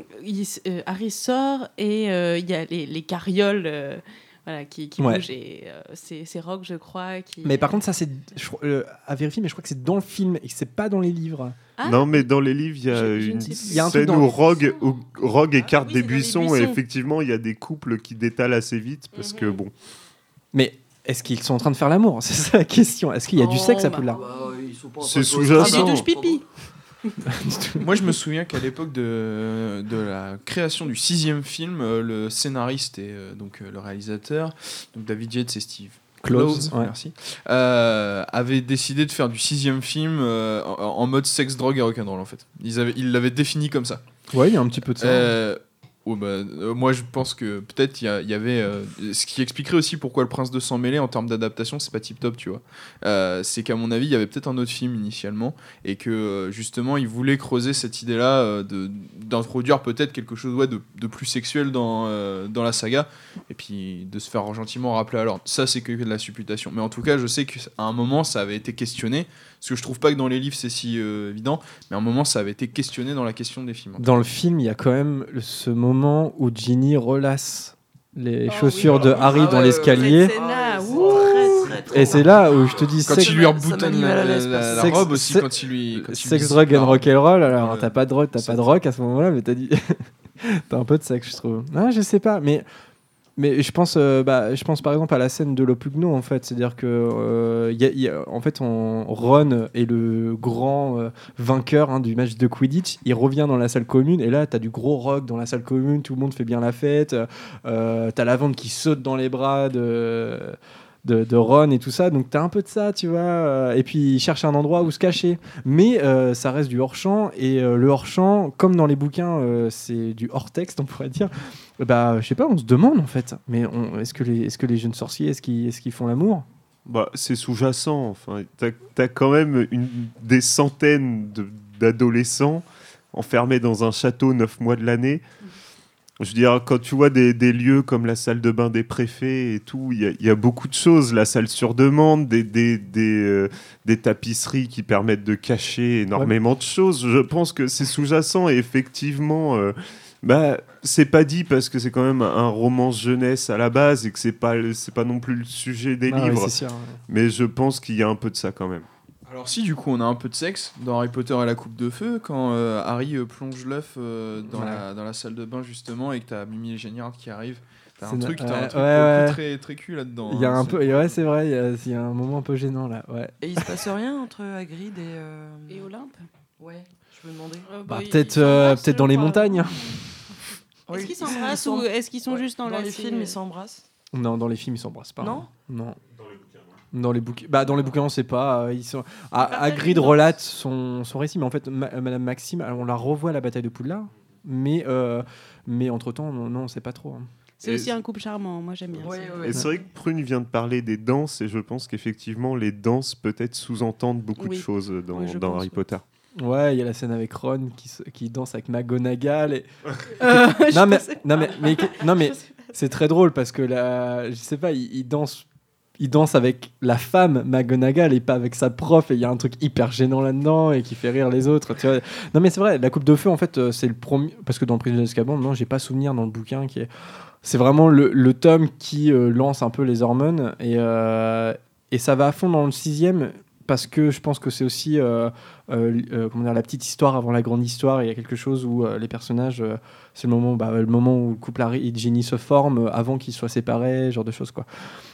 Harry sort et il y a les, les carrioles voilà, qui, qui Ouais. bougent. Et euh, c'est c'est Rogue, je crois. Qui... Mais par contre, ça c'est euh, à vérifier, mais je crois que c'est dans le film et que c'est pas dans les livres. Ah. Non, mais dans les livres, il y a Je- je ne une scène dans où Rogue, où Rogue écarte oui, des c'est buissons, et effectivement, il y a des couples qui détalent assez vite parce que bon. Mais est-ce qu'ils sont en train de faire l'amour? (laughs) C'est ça la question. Est-ce qu'il y a du sexe à bah, Poudlard? Bah, en C'est sous-jacent. Il touche pipi. (laughs) Moi, je me souviens qu'à l'époque de, de la création du sixième film, euh, le scénariste et euh, donc euh, le réalisateur, donc David Yates et Steve Close, ouais. merci, euh, avaient décidé de faire du sixième film euh, en, en mode sexe, drogue et rock'n'roll en fait. Ils avaient- ils l'avaient défini comme ça. Ouais, il y a un petit peu de ça. Euh, oh, bah, euh, moi, je pense que peut-être il y, avait. euh, ce qui expliquerait aussi pourquoi Le Prince de Sang Mêlé, en termes d'adaptation, c'est pas tip top, tu vois. Euh, c'est qu'à mon avis, il y avait peut-être un autre film initialement, et que justement, il voulait creuser cette idée-là d'introduire peut-être quelque chose de, plus sexuel dans, dans la saga, et puis de se faire gentiment rappeler à l'ordre. Ça, c'est que de la supputation. Mais en tout cas, je sais qu'à un moment, ça avait été questionné, parce que je trouve pas que dans les livres c'est si euh, évident, mais à un moment, ça avait été questionné dans la question des films. Dans le film, il y a quand même ce moment où Ginny relasse les Oh chaussures oui. de Ah Harry ouais, dans ouais, l'escalier. Ah Et c'est là où je te dis Quand il lui reboutonne la, l'aise, la- la que- robe aussi, quand il lui. quand sex, drug and Non. rock'n'roll. Alors, Ouais. t'as pas de rock, t'as pas de rock à ce moment-là, mais t'as dit. (laughs) t'as un peu de sexe, je trouve. Ah, je sais pas, mais. Mais je pense, euh, bah, je pense par exemple à la scène de l'Opugno en fait, c'est-à-dire que euh, en fait, on, Ron est le grand euh, vainqueur hein, du match de Quidditch. Il revient dans la salle commune et là, t'as du gros rock dans la salle commune, tout le monde fait bien la fête. T'as la vente qui saute dans les bras de de, Ron et tout ça, donc t'as un peu de ça, tu vois. euh, Et puis il cherche un endroit où se cacher, mais euh, ça reste du hors champ et euh, le hors champ, comme dans les bouquins, c'est du hors texte, on pourrait dire. Bah, je sais pas, on se demande en fait. Mais est-ce que les est-ce que les jeunes sorciers, est-ce qu'ils qu'ils font l'amour? Bah, c'est sous-jacent. Enfin, t'as as quand même des centaines d'adolescents enfermés dans un château neuf mois de l'année. Je veux dire, quand tu vois des, des lieux comme la salle de bain des préfets et tout, il y, a- il y a beaucoup de choses. La salle sur demande, des, des, des, euh, des tapisseries qui permettent de cacher énormément de choses. Je pense que c'est sous-jacent et effectivement, euh, bah, c'est pas dit parce que c'est quand même un roman jeunesse à la base et que c'est pas, c'est pas non plus le sujet des Ah livres. c'est sûr, ouais. Mais je pense qu'il y a un peu de ça quand même. Alors, si du coup on a un peu de sexe dans Harry Potter et la coupe de feu, quand euh, Harry euh, plonge l'œuf euh, dans, Ouais. la, dans la salle de bain justement et que t'as Mimi Géniard qui arrive, t'as C'est un truc, un truc ouais, très, très cul là-dedans. Il y a hein, un c'est- peu, ouais, c'est vrai, il y, a, il y a un moment un peu gênant là. Ouais. Et il se passe rien entre Hagrid et. euh, Et Olympe? Ouais, je me demandais. Euh, Bah, ils- peut-être euh, peut-être dans les montagnes. Est-ce Oui. qu'ils s'embrassent ou est-ce qu'ils sont Ouais, juste dans enlacés les films, ils s'embrassent. Non, dans les films, ils s'embrassent pas. Non? Non. Dans les bouquins, bah dans les bouquins, on sait pas. euh, ils sont. Ah, Partage Hagrid une relate son, son récit, mais en fait, Ma- Madame Maxime, alors, on la revoit à la bataille de Poudlard, mais euh, mais entre temps, non, non, on sait pas trop. hein. C'est aussi un couple charmant, moi j'aime bien. Ouais, ça. ouais. Et c'est vrai que Prune vient de parler des danses, et je pense qu'effectivement, les danses peut-être sous-entendent beaucoup Oui. de choses dans, Oui, Harry. Potter. Ouais, il y a la scène avec Ron qui, qui danse avec McGonagall. Et... (laughs) Euh, non mais non mais, mais non mais c'est très drôle parce que la, je sais pas, il, il danse. Il danse avec la femme McGonagall et pas avec sa prof et il y a un truc hyper gênant là-dedans et qui fait rire les autres. Non mais c'est vrai, la coupe de feu en fait euh, c'est le premier parce que dans le prisonnier d'Azkaban non j'ai pas souvenir dans le bouquin qui est c'est vraiment le, le tome qui euh, lance un peu les hormones et, euh, et ça va à fond dans le sixième parce que je pense que c'est aussi euh, euh, euh, comment dire, la petite histoire avant la grande histoire. Il y a quelque chose où les personnages, c'est le moment, bah, le moment où le couple Harry et Ginny se forment avant qu'ils soient séparés, genre de choses quoi.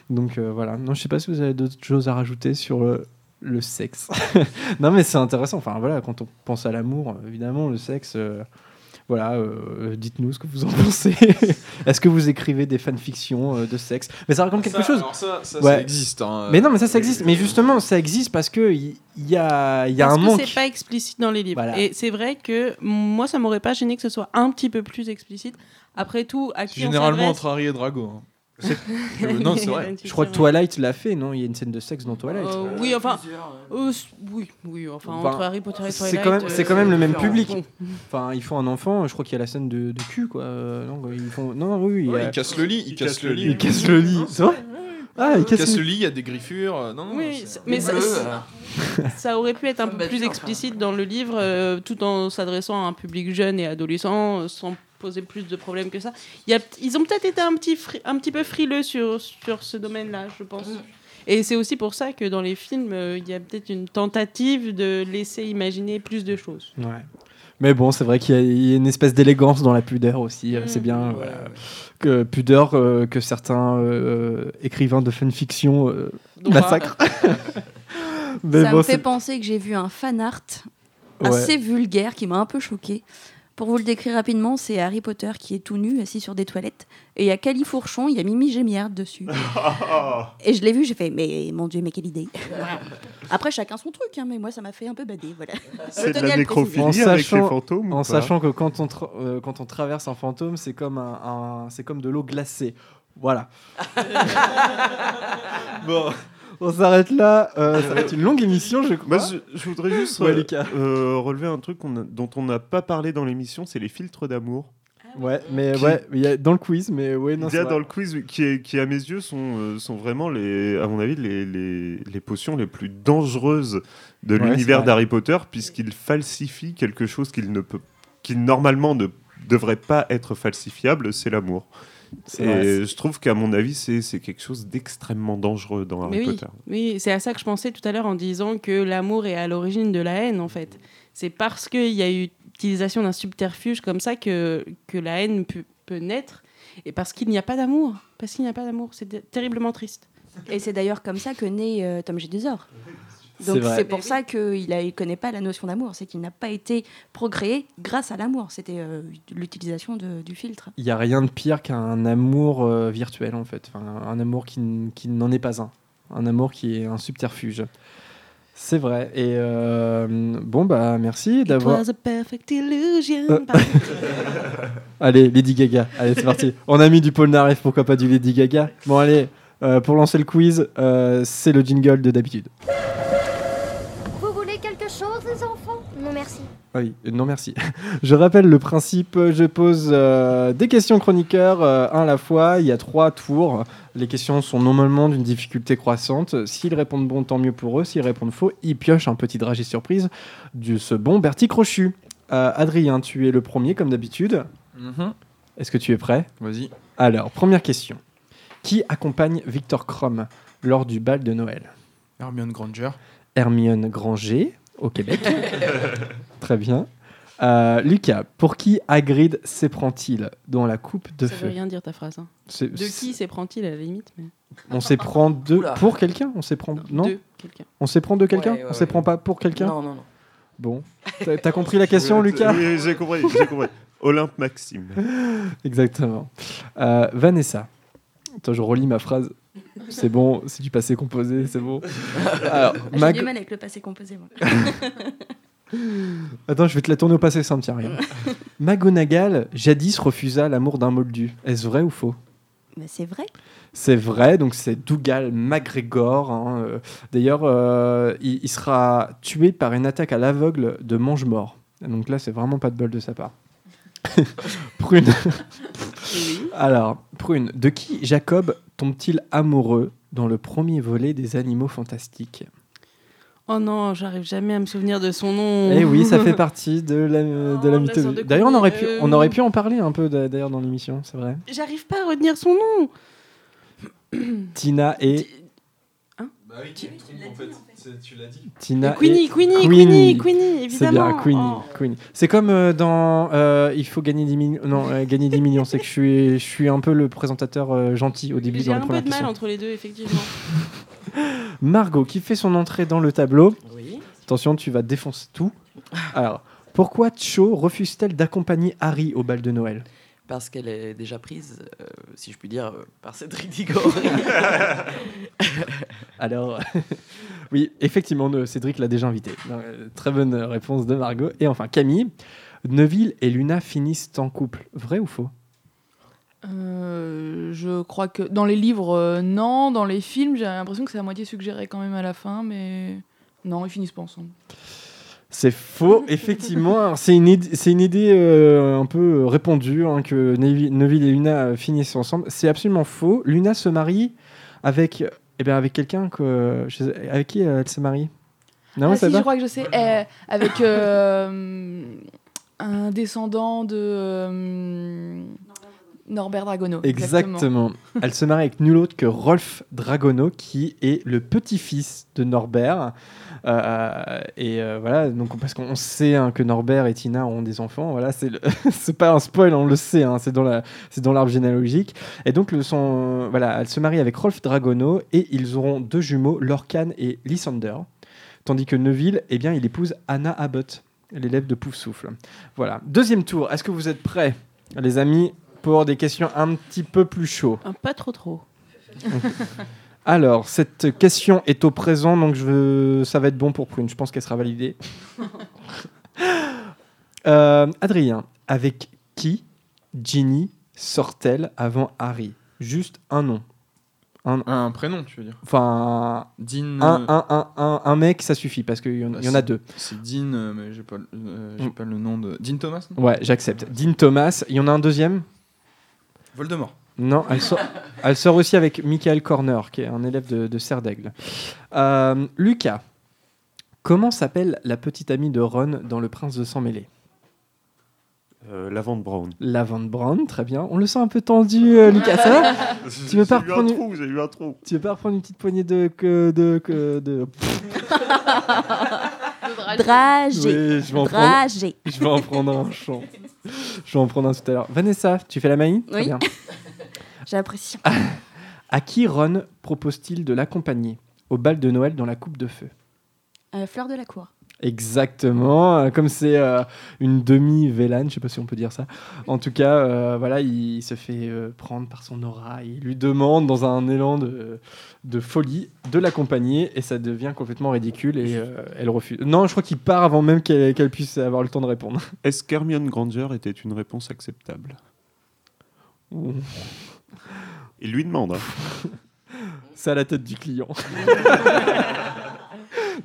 Donc voilà. Non, je sais pas si vous avez d'autres choses à rajouter sur le, le sexe. (laughs) non, mais c'est intéressant. Enfin voilà, quand on pense à l'amour, évidemment, le sexe. Euh, voilà, euh, dites-nous ce que vous en (laughs) pensez. Est-ce que vous écrivez des fanfictions euh, de sexe? Mais ça raconte quelque chose. alors ça- ça, ça existe, hein. Mais non, mais ça, ça existe. Mais justement, ça existe parce que il y, a, y a Parce un que manque. c'est pas explicite dans les livres. Voilà. Et c'est vrai que moi, ça m'aurait pas gêné que ce soit un petit peu plus explicite. Après tout, à qui on Généralement s'adresse entre Harry et Drago. hein. (laughs) Euh, non, c'est vrai. Je crois que Twilight l'a fait, non? Il y a une scène de sexe dans Twilight. Euh, oui, enfin, euh, oui, oui, enfin, Enfin, entre Harry Potter et c'est Twilight. quand même, c'est quand même le même euh, public. Enfin, ils font un enfant. Je crois qu'il y a la scène de, de cul, quoi. Euh, Non, ils font. Non, oui, oui. il Ouais, a- il casse le lit, il casse le lit. Il casse le lit. C'est vrai? Ah, il casse, casse le lit, il y a des griffures. euh, Non, non, Oui, c'est- c'est- mais ça, (laughs) ça aurait pu être un peu plus explicite dans le livre, euh, tout en s'adressant à un public jeune et adolescent, euh, sans poser plus de problèmes que ça. Il y a, ils ont peut-être été un petit, fri- un petit peu frileux sur, sur ce domaine-là, je pense. Et c'est aussi pour ça que dans les films, euh, il y a peut-être une tentative de laisser imaginer plus de choses. Ouais. Mais bon, c'est vrai qu'il y, a- il y a une espèce d'élégance dans la pudeur aussi. euh, C'est bien. voilà. Que pudeur euh, que certains euh, écrivains de fanfiction euh, massacrent. (laughs) Mais ça bon, me fait penser que j'ai vu un fan art Ouais. assez vulgaire qui m'a un peu choqué. Pour vous le décrire rapidement, c'est Harry Potter qui est tout nu, assis sur des toilettes. Et il y a Califourchon, il y a Mimi Gémiard dessus. (laughs) et je l'ai vu, j'ai fait, mais mon Dieu, mais quelle idée. Après, chacun son truc, hein, mais moi, ça m'a fait un peu bader. Voilà. C'est de la préciser. en nécrophilie avec sachant, les fantômes en sachant que quand on, tra- euh, quand on traverse un fantôme, c'est comme, un, un- c'est comme de l'eau glacée. Voilà. (laughs) bon, on s'arrête là. Euh, ça va être une longue émission, je crois. Moi, je, je voudrais juste Ouais, euh, euh, relever un truc a- dont on n'a pas parlé dans l'émission, c'est les filtres d'amour. Ouais, mais Qui- ouais, il y a dans le quiz, mais ouais, non, Il y c'est a vrai. dans le quiz qui, est- qui à mes yeux sont, euh, sont vraiment les, à mon avis les, les, les potions les plus dangereuses de Ouais, l'univers d'Harry Potter puisqu'ils falsifient quelque chose qu'il ne peut, qui normalement ne devrait pas être falsifiable, c'est l'amour. C'est Et vrai. je trouve qu'à mon avis c'est c'est quelque chose d'extrêmement dangereux dans Harry oui, Potter. oui c'est à ça que je pensais tout à l'heure en disant que l'amour est à l'origine de la haine, en fait. C'est parce qu'il y a eu utilisation d'un subterfuge comme ça que, que la haine peut, peut naître, et parce qu'il n'y a pas d'amour. Parce qu'il n'y a pas d'amour. C'est ter- terriblement triste. Et c'est d'ailleurs comme ça que naît euh, Tom Jedusor. Donc c'est pour ça qu'il ne connaît pas la notion d'amour, c'est qu'il n'a pas été procréé grâce à l'amour. C'était euh, l'utilisation de- du filtre. Il y a rien de pire qu'un amour euh, virtuel en fait, enfin, un amour qui, qui n'en est pas un, un amour qui est un subterfuge. C'est vrai. Et euh, bon bah merci It d'avoir. was a perfect illusion. Euh. (laughs) Allez, Lady Gaga. Allez, c'est parti. (laughs) On a mis du Paul Naref, pourquoi pas du Lady Gaga? Bon allez, euh, pour lancer le quiz, euh, c'est le jingle de d'habitude. Vous voulez quelque chose, les enfants Non, merci. Ah oui, euh, non merci. (laughs) Je rappelle le principe, je pose euh, des questions chroniqueurs, euh, un à la fois, il y a trois tours. Les questions sont normalement d'une difficulté croissante. S'ils répondent bon, tant mieux pour eux. S'ils répondent faux, ils piochent un petit dragé surprise de ce bon Bertie Crochu. Euh, Adrien, tu es le premier comme d'habitude. Mhm. Est-ce que tu es prêt? Vas-y. Alors, première question. Qui accompagne Victor Krum lors du bal de Noël? Hermione Granger. Hermione Granger, au Québec. (laughs) Très bien. Euh, Lucas, pour qui Hagrid s'éprend-il dans la coupe de Ça feu veut rien dire ta phrase. hein. De qui s'éprend-il à la limite mais... On s'éprend de Oula. pour quelqu'un On s'éprend non De quelqu'un. On s'éprend de quelqu'un Ouais, ouais, On s'éprend pas pour quelqu'un Non, non, non. Bon. T'as t'as compris la question, Lucas Oui, j'ai compris, j'ai compris. Olympe Maxime. (laughs) Exactement. Euh, Vanessa. Attends, je relis ma phrase. C'est bon, c'est du passé composé, c'est bon. (laughs) Alors, J'ai Mag- du mal avec le passé composé, moi. (laughs) Attends, je vais te la tourner au passé, ça me tient rien. (laughs) McGonagall, jadis, refusa l'amour d'un moldu. Est-ce vrai ou faux? Mais c'est vrai. C'est vrai, donc c'est Dougal McGregor. hein, euh, D'ailleurs, euh, il, il sera tué par une attaque à l'aveugle de Mange-Mort. Donc là, c'est vraiment pas de bol de sa part. (laughs) Prune. Alors, Prune, de qui Jacob tombe-t-il amoureux dans le premier volet des Animaux Fantastiques? Oh non, j'arrive jamais à me souvenir de son nom. Eh oui, ça fait (laughs) partie de la, de Oh, la la mythologie. D'ailleurs, on aurait pu, connu- on aurait pu en parler un peu d'a- d'ailleurs dans l'émission, c'est vrai. J'arrive pas à retenir son nom. (clears throat) Tina et Bah oui, trompe en fait. Tu l'as dit. Tina Queenie, et Queenie, Queenie, Queenie, C'est bien, évidemment. Queenie. Oh. Queenie. C'est comme euh, dans euh, Il faut gagner 10 millions. Non, euh, gagner 10 millions, c'est que je suis, je suis un peu le présentateur euh, gentil au début J'ai dans un les peu premières de mal entre les deux, effectivement. (laughs) (laughs) Margot qui fait son entrée dans le tableau. Oui. Attention, tu vas défoncer tout. Alors, pourquoi Cho refuse-t-elle d'accompagner Harry au bal de Noël? Parce qu'elle est déjà prise, euh, si je puis dire, euh, par Cédric (laughs) Diggory. (laughs) Alors, oui, effectivement, euh, Cédric l'a déjà invité. Très bonne réponse de Margot. Et enfin, Camille, Neville et Luna finissent en couple. Vrai ou faux? Euh, je crois que dans les livres, euh, non. Dans les films, j'ai l'impression que c'est à moitié suggéré quand même à la fin, mais non, ils finissent pas ensemble. C'est faux, (laughs) effectivement. C'est une, idée- c'est une idée euh, un peu répandue hein, que Nevi- Neville et Luna finissent ensemble. C'est absolument faux. Luna se marie avec, eh bien, avec quelqu'un que. je sais- avec qui euh, elle se marie? Non, ah si, je crois que je sais. Eh, avec euh, (laughs) un descendant de euh, Norbert Dragono. Exactement. Elle se marie avec nul autre que Rolf Dragono, qui est le petit-fils de Norbert. Euh, et euh, voilà, donc parce qu'on sait hein, que Norbert et Tina ont des enfants. Voilà, (laughs) c'est pas un spoil, on le sait. hein, c'est dans la, c'est dans l'arbre généalogique. Et donc le son, voilà, elle se marie avec Rolf Dragono et ils auront deux jumeaux, Lorcan et Lysander. Tandis que Neville, eh bien, il épouse Anna Abbott, l'élève de Poufsouffle. Voilà. Deuxième tour. Est-ce que vous êtes prêts, les amis, pour des questions un petit peu plus chaudes Un pas trop trop. (laughs) Alors, cette question est au présent, donc je veux... ça va être bon pour Prune. Je pense qu'elle sera validée. (laughs) Euh, Adrien, avec qui Ginny sort-elle avant Harry? Juste un nom. Un, Un prénom, tu veux dire? Enfin, Dean. un, euh, un, un, un, un mec, ça suffit parce qu'il y, en- bah, il y en a c'est- deux. C'est Dean, euh, mais j'ai pas, euh, Mm. pas le nom de. Dean Thomas Ouais, j'accepte. Dean Thomas. Il y en a un deuxième? Voldemort. Non, elle sort, (laughs) elle sort aussi avec Michael Corner, qui est un élève de, de Serre d'Aigle. Euh, Lucas, comment s'appelle la petite amie de Ron dans Le Prince de Sang Mêlé? Euh, Lavande Brown. Lavande Brown, très bien. On le sent un peu tendu, euh, Lucas. Ça va? (laughs) Tu veux pas J'ai eu un reprendre trou, j'ai eu un trou. Tu veux pas reprendre une petite poignée de que de que de (laughs) Dragé. Oui, je vais en prendre. Dragé. Je vais en prendre un champ. (laughs) Je vais en prendre un tout à l'heure. Vanessa, tu fais la main Très Oui. bien. (laughs) J'apprécie. À qui Ron propose-t-il de l'accompagner au bal de Noël dans la coupe de feu? Euh, fleur de la cour. Exactement, comme c'est euh, une demi-vélane, je sais pas si on peut dire ça. En tout cas, euh, voilà, il se fait euh, prendre par son aura. Il lui demande, dans un élan de, de folie, de l'accompagner et ça devient complètement ridicule et euh, elle refuse. Non, je crois qu'il part avant même qu'elle puisse avoir le temps de répondre. (laughs) Est-ce qu'Hermione Granger était une réponse acceptable? Ouh. Il lui demande. hein. (laughs) C'est à la tête du client. (laughs)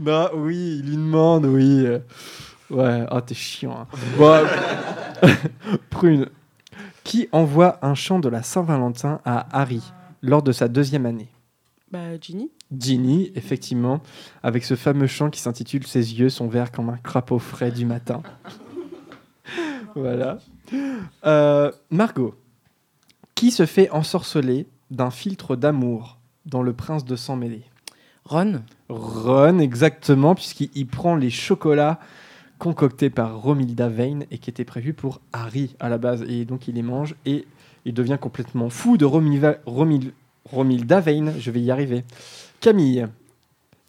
non, oui, il lui demande, oui. Ouais, oh, t'es chiant. hein. Bon, (laughs) Prune, qui envoie un chant de la Saint-Valentin à Harry lors de sa deuxième année? Bah, Ginny. Ginny, effectivement, avec ce fameux chant qui s'intitule Ses yeux sont verts comme un crapaud frais du matin. (laughs) voilà. Euh, Margot, qui se fait ensorceler d'un filtre d'amour dans Le Prince de Sang Mêlé? Ron Ron, exactement, puisqu'il il prend les chocolats concoctés par Romilda Vane et qui étaient prévus pour Harry à la base. Et donc il les mange et il devient complètement fou de Romilva- Romil- Romilda Vane. Je vais y arriver. Camille,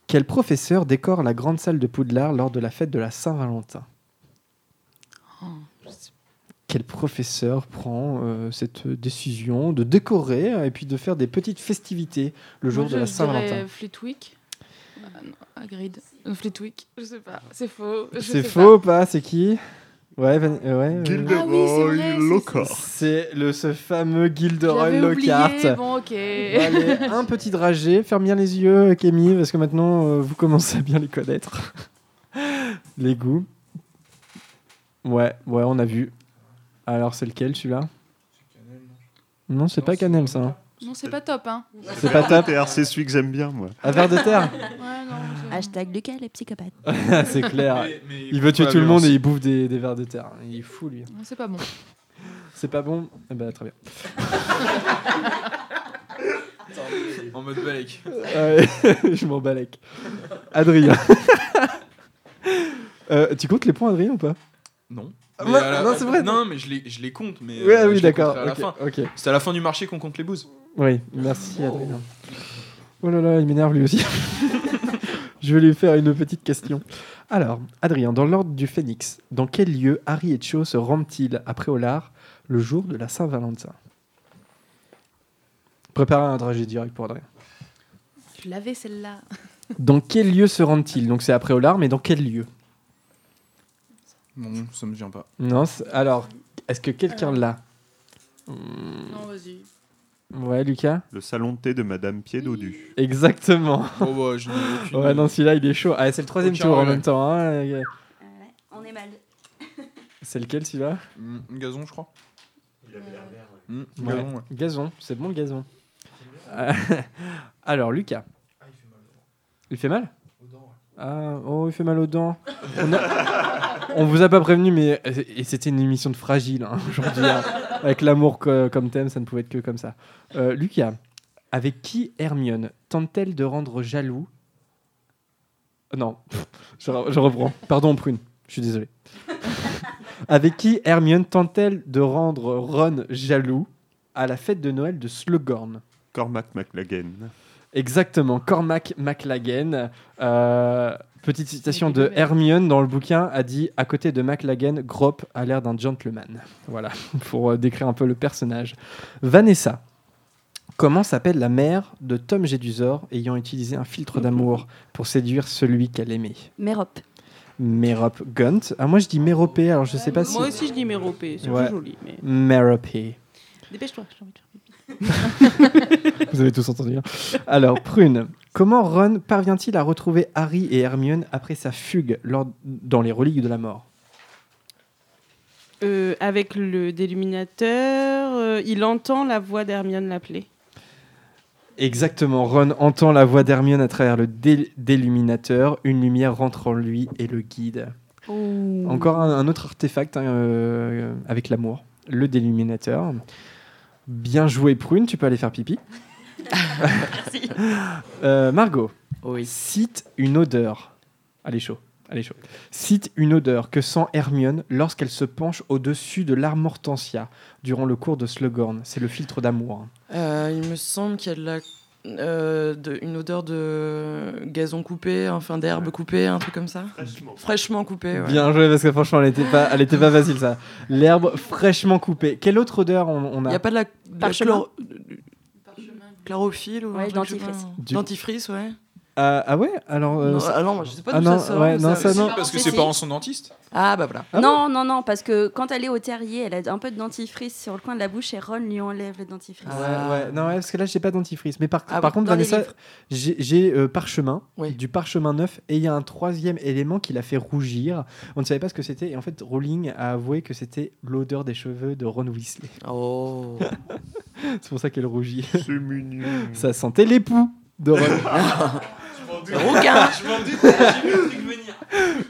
quel professeur décore la grande salle de Poudlard lors de la fête de la Saint-Valentin? Quel professeur prend euh, cette décision de décorer euh, et puis de faire des petites festivités le jour Moi, de la Saint-Valentin Fleetwick. Non, Hagrid. Euh, Fleetwick, je sais pas. C'est faux. C'est faux ou pas? C'est qui? Ouais, euh, ouais. euh, Gilderoy Ah oui, Lockhart. C'est le ce fameux Gilderoy Lockhart. bon, ok. Allez, un petit dragé. Ferme bien les yeux, Kémy, parce que maintenant euh, vous commencez à bien les connaître. (laughs) les goûts. Ouais, ouais, on a vu. Alors c'est lequel celui-là Non, c'est pas cannelle ça. hein. Non, c'est pas top, hein. C'est pas top. C'est celui que j'aime bien, moi. Un verre de terre Ouais, non. c'est- Hashtag Lucas, les psychopathes. (laughs) C'est clair. Mais- mais Il veut tuer tout le monde et il bouffe des, des verres de terre. Il est fou lui. Non, C'est pas bon. C'est pas bon Eh ben, très bien. En mode balèque. Ouais, (laughs) je m'en balèque. Adrien. (laughs) Euh, tu comptes les points, Adrien, ou pas? Non. Mais ouais, à la- non, c'est vrai. Non, mais je les, je les compte. Mais Ouais, euh, oui, d'accord, compterai À la fin. ok. C'est à la fin du marché qu'on compte les bouses. Oui, merci Adrien. Oh là là, il m'énerve lui aussi. (laughs) je vais lui faire une petite question. Alors, Adrien, dans l'ordre du Phénix, dans quel lieu Harry et Cho se rendent-ils après Olar le jour de la Saint-Valentin? Préparez un trajet direct pour Adrien. Je l'avais celle-là. Dans quel lieu se rendent-ils? Donc c'est après Olar, mais dans quel lieu? Non, ça me vient pas. Non, c'est- alors, est-ce que quelqu'un l'a Non, vas-y. Ouais, Lucas Le salon de thé de Madame Pied-Dodu. Exactement. (laughs) Oh, bah, je n'ai aucune- Ouais, non, celui-là, il est chaud. Ah, c'est le troisième Aucun tour en même temps. hein. On est mal. (laughs) C'est lequel celui-là Mm, Gazon, je crois. Mm, Ouais. Gazon, ouais. Gazon, c'est bon le gazon. Euh, (laughs) Alors, Lucas. Il fait mal Ah, oh, il fait mal aux dents. On, a- on vous a pas prévenu, mais et c'était une émission de fragile hein, (laughs) aujourd'hui. hein. Avec l'amour comme thème, ça ne pouvait être que comme ça. Euh, Lucas, avec qui Hermione tente-t-elle de rendre jaloux? Euh, Non, (laughs) je, re- je reprends. Pardon, Prune, je suis désolé. (laughs) Avec qui Hermione tente-t-elle de rendre Ron jaloux à la fête de Noël de Slughorn? Cormac McLagan. Exactement, Cormac McLagan. Euh, petite citation de Hermione dans le bouquin a dit à côté de McLagan, Grop a l'air d'un gentleman. Voilà, (laughs) pour euh, décrire un peu le personnage. Vanessa. Comment s'appelle la mère de Tom Jedusor ayant utilisé un filtre d'amour pour séduire celui qu'elle aimait? Mérop. Mérop Gunt. Ah, moi je dis Méropé, alors je sais pas si. Moi aussi, je dis Méropé, c'est Ouais. plus joli. Mais... Méropé. Dépêche-toi, j'ai envie de faire pipi. (laughs) Vous avez tous entendu. hein. Alors, Prune, comment Ron parvient-il à retrouver Harry et Hermione après sa fugue lors, dans les reliques de la mort? Euh, avec le déluminateur, euh, il entend la voix d'Hermione l'appeler. Exactement, Ron entend la voix d'Hermione à travers le dé- déluminateur. Une lumière rentre en lui et le guide. Encore un, un autre artefact hein, euh, avec l'amour, le déluminateur. Bien joué, Prune, tu peux aller faire pipi. Merci. Euh, Margot, Oui. cite une odeur. Allez, chaud. Allez, chaud. Cite une odeur que sent Hermione lorsqu'elle se penche au-dessus de l'arme Hortensia durant le cours de Slughorn. C'est le filtre d'amour. hein. Euh, il me semble qu'il y a de la, euh, de- une odeur de gazon coupé, enfin d'herbe coupée, un truc comme ça. Fraîchement. coupé, ouais. Bien joué parce que franchement, elle n'était pas, elle était pas facile ça. L'herbe fraîchement coupée. Quelle autre odeur on, on Il a n'y a pas de la, de la Parchemin. Chlorophylle ou Ouais, dentifrice. pas. Dentifrice, ouais. Ah, ah ouais Alors. euh, Non, ça- ah non, je sais pas Ah d'où non, ça sort. ouais, non, mais ça, non. Parce que ses parents sont dentistes Ah bah voilà. Ah non, non, non, parce que quand elle est au terrier, elle a un peu de dentifrice sur le coin de la bouche et Ron lui enlève le dentifrice. Ouais, ouais. Non, ouais, parce que là, j'ai pas dentifrice. Mais par, Ah par bon, contre, dans les Vanessa, j'ai j'ai, euh, parchemin, Oui. du parchemin neuf, et il y a un troisième élément qui l'a fait rougir. On ne savait pas ce que c'était, et en fait, Rowling a avoué que c'était l'odeur des cheveux de Ron Weasley. Oh. (laughs) C'est pour ça qu'elle rougit. C'est mignon. ça sentait l'époux de Ron. Rouquin. (laughs) Je m'en doute, j'ai vu le truc venir.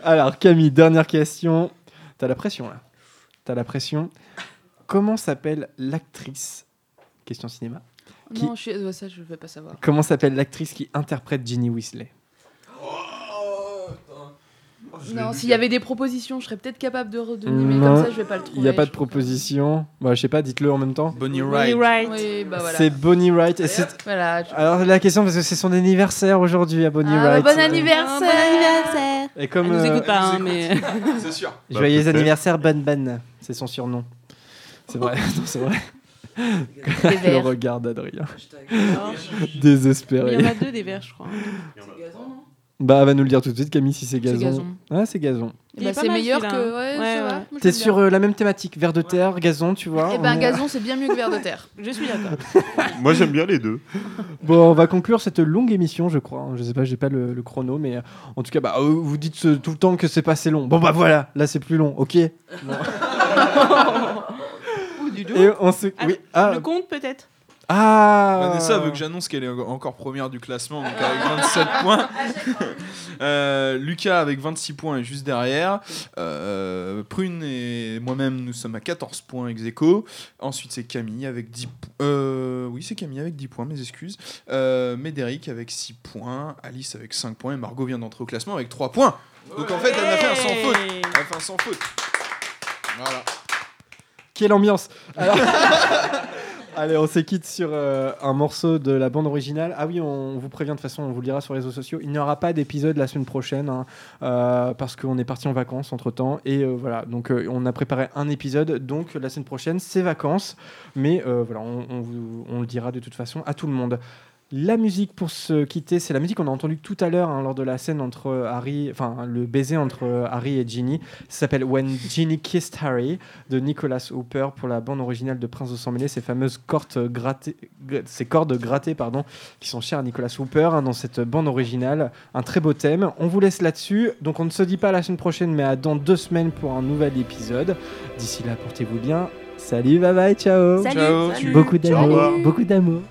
Alors, Camille, dernière question. T'as la pression, là. T'as la pression. Comment s'appelle l'actrice Question cinéma. Qui- Non, je suis... ouais, ça, je vais pas savoir. Comment s'appelle l'actrice qui interprète Ginny Weasley? Non, s'il y avait des propositions, je serais peut-être capable de redonner, mais comme ça, je vais pas le trouver. Il n'y a pas de proposition. Bah, je sais pas, dites-le en même temps. Bonnie Bonnie Wright. Wright. Oui, bah voilà. C'est Bonnie Wright. Et c'est- Voilà. je- Alors la question parce que c'est son anniversaire aujourd'hui à Bonnie Ah, bah, Wright. bon Euh, anniversaire. bon anniversaire Et comme Elle nous euh, écoute pas, hein, elle nous mais... (laughs) C'est sûr. (laughs) Bah, joyeux peut-être. anniversaire Ban Ban, c'est son surnom. C'est vrai, (laughs) non, c'est vrai. Des Le verres. regard d'Adrien, Il y désespéré. en a deux des verres, je crois. Bah, elle va nous le dire tout de suite, Camille, si c'est gazon. gazon. Ouais, c'est gazon. Eh bah, c'est meilleur que. hein. Ouais, Ouais, ouais. T'es sur euh, la même thématique, vers de terre, gazon, tu vois. Eh ben, est- gazon, c'est bien mieux que verre de terre. Je suis d'accord. (laughs) Moi, j'aime bien les deux. Bon, on va conclure cette longue émission, je crois. Je sais pas, j'ai pas le, le chrono, mais euh, en tout cas, bah, euh, vous dites euh, tout le temps que c'est pas assez long. Bon, bah voilà, là c'est plus long, ok. (laughs) Bon. Ou du Et on se. Ah, oui. Ah, Le compte, peut-être? Ah Vanessa veut que j'annonce qu'elle est en- encore première du classement, donc avec (laughs) 27 points. Euh, Lucas avec 26 points est juste derrière. Euh, Prune et moi-même, nous sommes à 14 points ex aequo. Ensuite, c'est Camille avec 10 points. Euh, oui, c'est Camille avec 10 points, mes excuses. Euh, Médéric avec 6 points. Alice avec 5 points. Et Margot vient d'entrer au classement avec 3 points. Donc en fait, elle a fait un sans faute. Elle a fait un sans faute. Voilà. Quelle ambiance Alors- (laughs) Allez, on se quitte sur euh, un morceau de la bande originale. Ah oui, on vous prévient de toute façon, on vous le dira sur les réseaux sociaux. Il n'y aura pas d'épisode la semaine prochaine hein, euh, parce qu'on est parti en vacances entre temps. Et euh, voilà, donc on a préparé un épisode. Donc la semaine prochaine, c'est vacances. Mais voilà, on le dira de toute façon à tout le monde. La musique pour se quitter, c'est la musique qu'on a entendue tout à l'heure hein, lors de la scène entre euh, Harry, enfin le baiser entre euh, Harry et Ginny. Ça s'appelle When Ginny Kissed Harry de Nicholas Hooper pour la bande originale de Prince de sang mêlé. Ces fameuses cordes grattées, g- ces cordes grattées pardon, qui sont chères à Nicolas Hooper hein, dans cette bande originale. Un très beau thème. On vous laisse là-dessus. Donc on ne se dit pas à la semaine prochaine, mais à dans deux semaines pour un nouvel épisode. D'ici là, portez-vous bien. Salut, bye bye, ciao. Salut. Ciao. Salut. Beaucoup Ciao. d'amour, beaucoup d'amour.